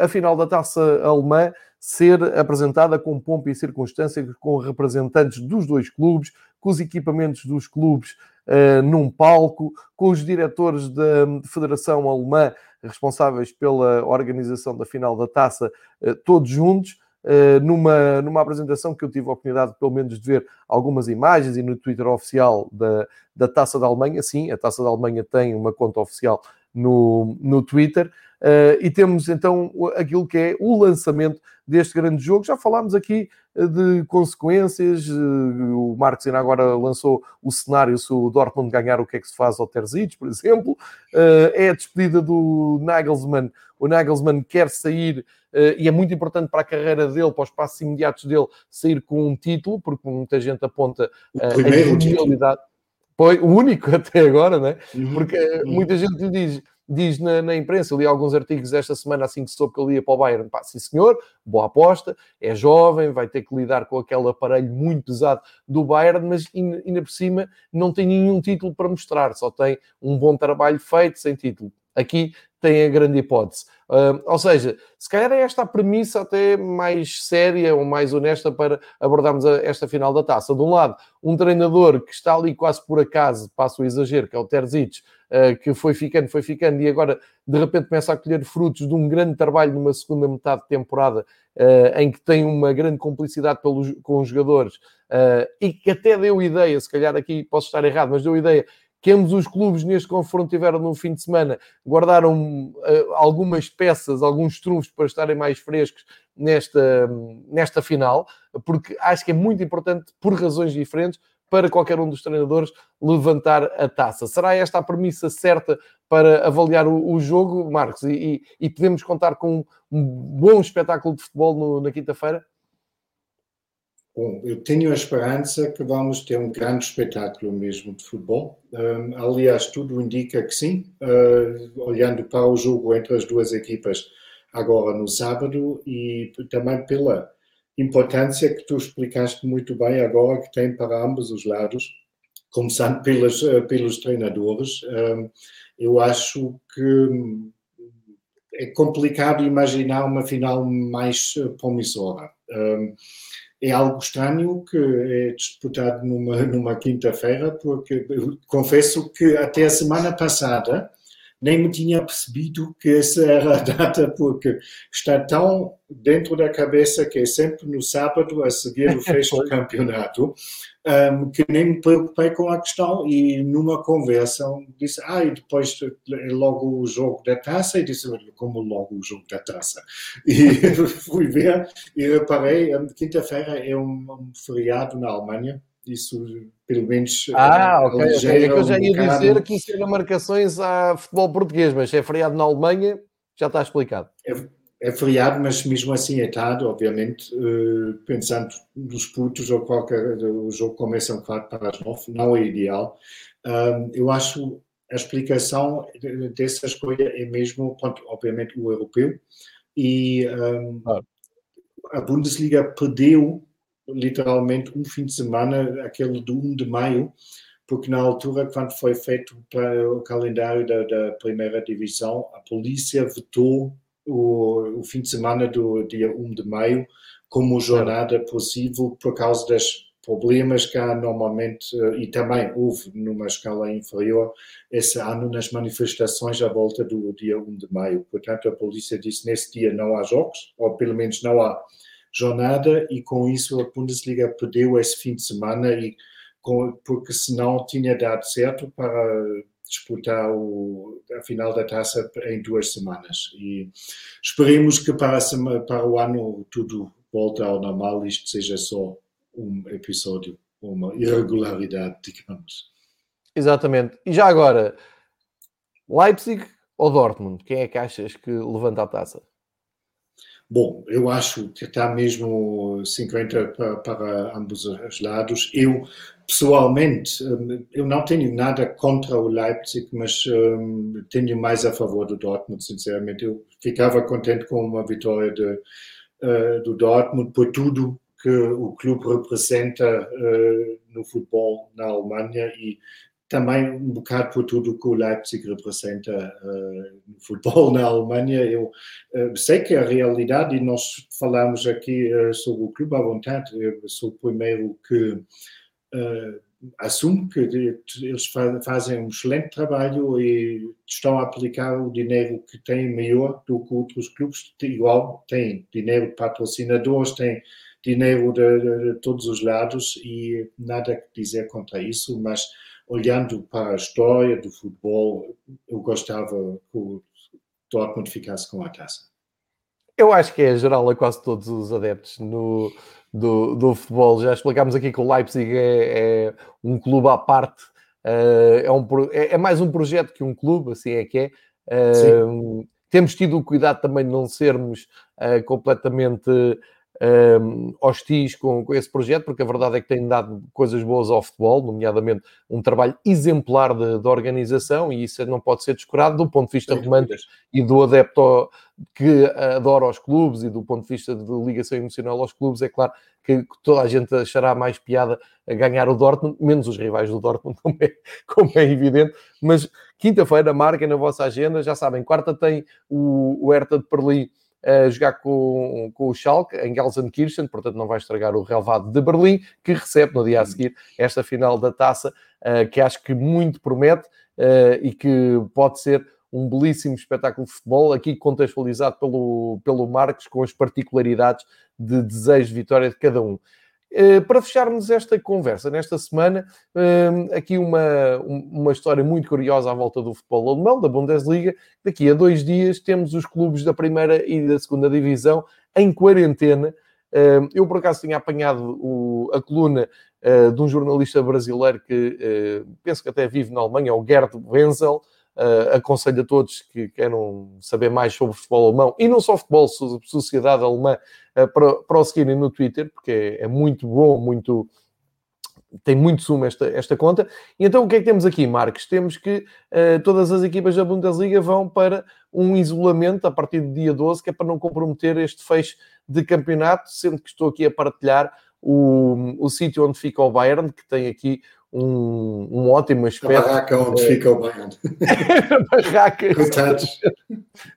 a final da taça alemã ser apresentada com pompa e circunstância, com representantes dos dois clubes, com os equipamentos dos clubes uh, num palco, com os diretores da Federação Alemã responsáveis pela organização da final da taça, uh, todos juntos. Numa, numa apresentação que eu tive a oportunidade, pelo menos, de ver algumas imagens e no Twitter oficial da, da Taça da Alemanha. Sim, a Taça da Alemanha tem uma conta oficial no, no Twitter. Uh, e temos então aquilo que é o lançamento deste grande jogo. Já falámos aqui uh, de consequências. Uh, o Marcos ainda agora lançou o cenário se o Dortmund ganhar, o que é que se faz ao Terzic, por exemplo. é a despedida do Nagelsmann. O Nagelsmann quer sair e é muito importante para a carreira dele, para os passos imediatos dele, sair com um título, porque muita gente aponta a genialidade. Foi o único *laughs* até agora, né? Uhum, porque uhum. muita gente lhe diz diz na, na, imprensa, li alguns artigos esta semana assim que soube que ele ia para o Bayern, pá, sim senhor, boa aposta, é jovem, vai ter que lidar com aquele aparelho muito pesado do Bayern, mas ainda por cima não tem nenhum título para mostrar, só tem um bom trabalho feito sem título. Aqui tem a grande hipótese. Uh, ou seja, se calhar é esta a premissa até mais séria ou mais honesta para abordarmos a, esta final da taça. De um lado, um treinador que está ali quase por acaso, passo o exagero, que é o Terzic, uh, que foi ficando, foi ficando e agora de repente começa a colher frutos de um grande trabalho numa segunda metade de temporada uh, em que tem uma grande complicidade pelos, com os jogadores e que até deu ideia, se calhar aqui posso estar errado, mas deu ideia que ambos os clubes neste confronto tiveram no fim de semana, guardaram uh, algumas peças, alguns trunfos para estarem mais frescos nesta, nesta final, porque acho que é muito importante, por razões diferentes, para qualquer um dos treinadores levantar a taça. Será esta a premissa certa para avaliar o, o jogo, Marcos? E, e, podemos contar com um bom espetáculo de futebol no, na quinta-feira? Bom, eu tenho a esperança que vamos ter um grande espetáculo mesmo de futebol. Um, aliás, tudo indica que sim, uh, olhando para o jogo entre as duas equipas agora no sábado e também pela importância que tu explicaste muito bem agora que tem para ambos os lados, começando pelos, uh, pelos treinadores. Um, eu acho que é complicado imaginar uma final mais uh, promissora. Um, é algo estranho que é disputado numa, numa quinta-feira, porque confesso que até a semana passada nem me tinha percebido que essa era a data, porque está tão dentro da cabeça que é sempre no sábado a seguir o *laughs* fecho do campeonato, um, que nem me preocupei com a questão e numa conversa disse, ah, e depois logo o jogo da taça, e disse, como logo o jogo da taça? E *laughs* fui ver e reparei, quinta-feira é um, um feriado na Alemanha, isso pelo menos. Ah, ok. okay. É que eu já ia dizer que isso era marcações a futebol português, mas é feriado na Alemanha, já está explicado. É, é feriado, mas mesmo assim é tarde, obviamente, uh, pensando nos putos ou qualquer. O jogo começa um quarto para as nove, não é ideal. Um, eu acho a explicação dessa escolha é mesmo, pronto, obviamente, o europeu. E um, ah. a Bundesliga perdeu literalmente um fim de semana, aquele do 1 de maio, porque na altura, quando foi feito o calendário da, da primeira divisão, a polícia vetou o, o, fim de semana do dia 1 de maio como jornada possível por causa dos problemas que há normalmente, e também houve numa escala inferior esse ano nas manifestações à volta do dia 1 de maio. Portanto, a polícia disse nesse dia não há jogos, ou pelo menos não há jornada e com isso a Bundesliga perdeu esse fim de semana e com, porque senão tinha dado certo para disputar o, a final da taça em duas semanas e esperemos que para, para o ano tudo volte ao normal e isto seja só um episódio, uma irregularidade, digamos. Exatamente. E já agora, Leipzig ou Dortmund? Quem é que achas que levanta a taça? Bom, eu acho que está mesmo 50 para, para ambos os lados. Eu, pessoalmente, hum, eu não tenho nada contra o Leipzig, mas um, tenho mais a favor do Dortmund, sinceramente. Eu ficava contente com uma vitória de, uh, do Dortmund por tudo que o clube representa uh, no futebol na Alemanha e também um bocado por tudo que o Leipzig representa uh, no futebol na Alemanha. Eu uh, sei que a realidade, e nós falamos aqui uh, sobre o clube à vontade, eu sou o primeiro que assumo que eles fazem um excelente trabalho e estão a aplicar o dinheiro que têm melhor do que outros clubes. Igual, têm dinheiro de patrocinadores, têm dinheiro de, de, de, todos os lados e nada que dizer contra isso, mas olhando para a história do futebol, eu gostava que o Dortmund ficasse com a taça. Eu acho que é geral a quase todos os adeptos no, do, do futebol. Já explicámos aqui que o Leipzig é, é um clube à parte, uh, é, um, é, é, mais um projeto que um clube, assim é que é. Uh, temos tido o cuidado também de não sermos uh, completamente um, hostis com, com, esse projeto, porque a verdade é que tem dado coisas boas ao futebol, nomeadamente um trabalho exemplar de, de organização, e isso não pode ser descurado do ponto de vista romântico e do adepto que adora os clubes e do ponto de vista de ligação emocional aos clubes, é claro que toda a gente achará mais piada a ganhar o Dortmund, menos os rivais do Dortmund, *laughs* como é, como é evidente, mas quinta-feira marquem na vossa agenda, já sabem, quarta tem o, o Hertha de Berlim a jogar com, com o Schalke em Gelsenkirchen, portanto não vai estragar o relevado de Berlim, que recebe no dia a seguir esta final da taça, uh, que acho que muito promete uh, e que pode ser um belíssimo espetáculo de futebol, aqui contextualizado pelo, pelo Marcos, com as particularidades de desejo de vitória de cada um. Eh, para fecharmos esta conversa nesta semana, ehm, aqui uma, uma história muito curiosa à volta do futebol alemão, da Bundesliga. Daqui a dois dias temos os clubes da primeira e da segunda divisão em quarentena. Ehm, eu, por acaso, tinha apanhado a coluna eh, de um jornalista brasileiro que eh, penso que até vive na Alemanha, o Gerd Wenzel, Uh, aconselho a todos que queiram saber mais sobre futebol alemão e não só futebol, sociedade alemã, uh, para, para o seguirem no Twitter, porque é, é, muito bom, muito. Tem muito sumo esta, esta conta. E então o que é que temos aqui, Marcos? Temos que uh, todas as equipas da Bundesliga vão para um isolamento a partir do dia 12, que é para não comprometer este fecho de campeonato, sendo que estou aqui a partilhar o, o sítio onde fica o Bayern, que tem aqui um, um ótimo aspecto. A barraca onde é, fica o Bayern. *laughs* barraca. Coitados.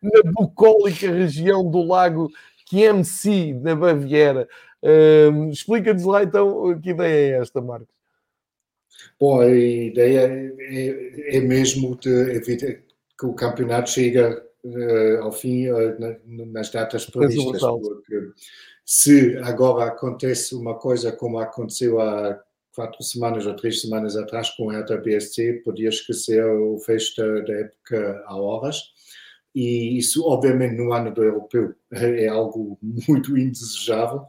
Na bucólica região do lago Chiemsee, na Baviera. Um, Explica-nos lá então que ideia é esta, Marcos. Bom, a ideia é, é mesmo de evitar que o campeonato chega uh, ao fim uh, nas datas previstas, porque se agora acontece uma coisa como aconteceu há quatro semanas ou três semanas atrás com a Hertha BSC, podia esquecer o fecho da, época a horas. E isso, obviamente, no ano do europeu *laughs* é algo muito indesejável.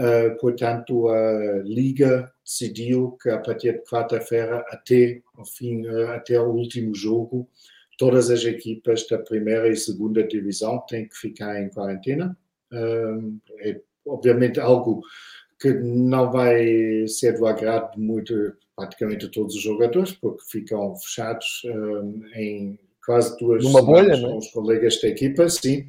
Uh, portanto, a Liga decidiu que a partir de quarta-feira até o fim, uh, até o último jogo, todas as equipas da primeira e segunda divisão têm que ficar em quarentena. Uh, é obviamente algo que não vai ser do agrado de muito, praticamente todos os jogadores, porque ficam fechados um, em quase duas Uma bolha, com os colegas da equipa, sim.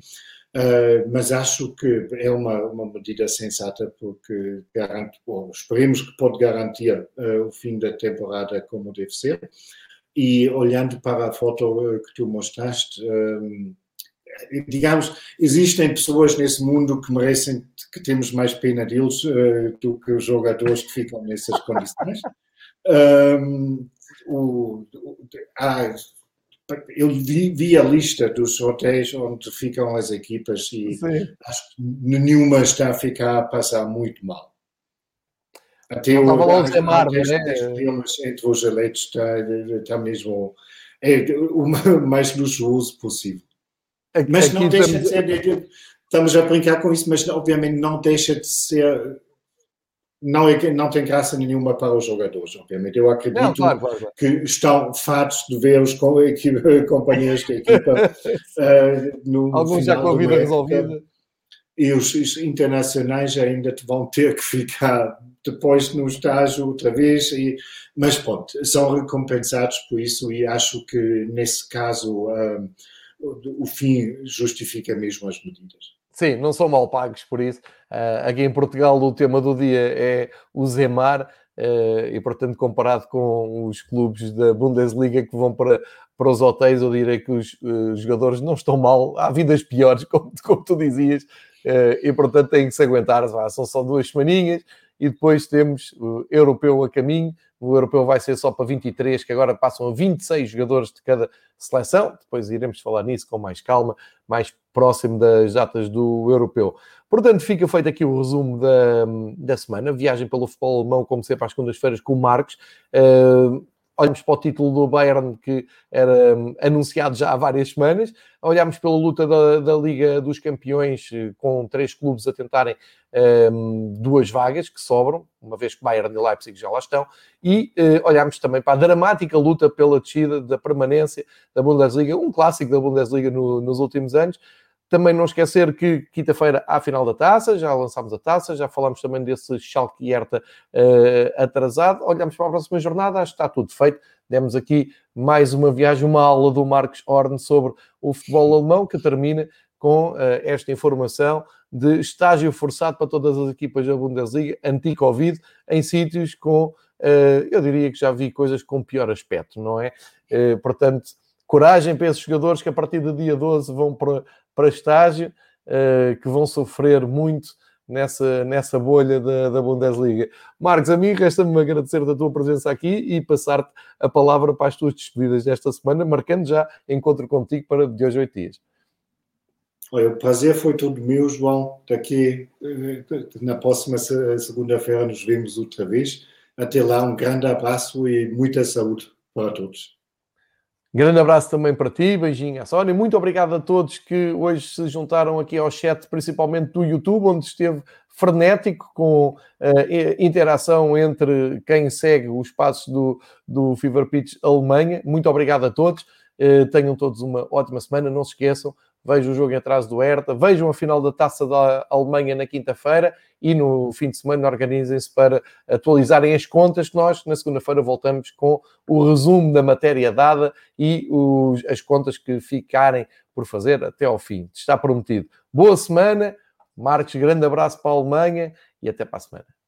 Uh, mas acho que é uma, uma medida sensata porque garante, bom, esperemos que pode garantir uh, o fim da temporada como deve ser. E olhando para a foto que tu mostraste, um, digamos, existem pessoas nesse mundo que merecem que temos mais pena deles uh, do que os jogadores que ficam nessas *laughs* condições. Um, o, o, ah, eu vi, vi, a lista dos hotéis onde ficam as equipas e Sim. acho que nenhuma está a ficar a passar muito mal. Até o, a, Zemar, né? entre os eleitos está, está mesmo é, o mais luxuoso possível. Mas Aqui não deixa de ser. Estamos a brincar com isso, mas obviamente não deixa de ser. Não, é, não tem graça nenhuma para os jogadores, obviamente. Eu acredito não, claro, claro, claro. que estão fatos de ver os *laughs* companheiros da equipa. uh, *laughs* no Alguns já com a vida resolvida. E os, os, internacionais ainda vão ter que ficar depois no estágio outra vez. E, mas pronto, são recompensados por isso e acho que nesse caso. Uh, o fim justifica mesmo as medidas. Sim, não são mal pagos por isso. Uh, aqui em Portugal o tema do dia é o Zemar uh, e, portanto, comparado com os clubes da Bundesliga que vão para, para os hotéis, eu direi que os uh, jogadores não estão mal. Há vidas piores, *laughs* como, como tu dizias, e, portanto, têm que se aguentar. São só duas semaninhas e depois temos o europeu a caminho. O europeu vai ser só para 23, que agora passam a 26 jogadores de cada seleção. Depois iremos falar nisso com mais calma, mais próximo das datas do europeu. Portanto, fica feito aqui o resumo da, da semana. Viagem pelo futebol alemão, como sempre, às segundas-feiras com o Marcos. Uh, olhamos para o título do Bayern que era hum, anunciado já há várias semanas, olhamos pela luta da, da Liga dos Campeões eh, com três clubes a tentarem um, duas vagas que sobram, uma vez que Bayern e Leipzig já lá estão, e uh, olhamos também para a dramática luta pela descida da permanência da Bundesliga, um clássico da Bundesliga no, nos últimos anos, também não esquecer que quinta-feira há a final da taça, já lançámos a taça, já falamos também desse Schalke e Hertha uh, atrasado. Olhamos para a próxima jornada, acho que está tudo feito. Demos aqui mais uma viagem, uma aula do Marcos Horn sobre o futebol alemão, que termina com uh, esta informação de estágio forçado para todas as equipas da Bundesliga, anti-Covid, em sítios com, uh, eu diria que já vi coisas com pior aspecto, não é? portanto, coragem para esses jogadores que a partir do dia 12 vão para, para estágio, uh, que vão sofrer muito nessa, nessa bolha da, da Bundesliga. Marcos, a mim resta-me agradecer da tua presença aqui e passar-te a palavra para as tuas despedidas desta semana, marcando já encontro contigo para de hoje oito dias. O prazer foi todo meu, João. Daqui, eh, na próxima segunda-feira, nos vemos outra vez. Até lá, um grande abraço e muita saúde para todos. Grande abraço também para ti, beijinho à Sónia. Muito obrigado a todos que hoje se juntaram aqui ao chat, principalmente do YouTube, onde esteve frenético com uh, interação entre quem segue os passos do, do Fever Pitch Alemanha. Muito obrigado a todos. Uh, tenham todos uma ótima semana. Não se esqueçam, vejam o jogo em atraso do Hertha, vejam a final da Taça da Alemanha na quinta-feira e no fim de semana organizem-se para atualizarem as contas que nós na segunda-feira voltamos com o resumo da matéria dada e os, as contas que ficarem por fazer até ao fim. Está prometido. Boa semana, Marcos, grande abraço para a Alemanha e até para a semana.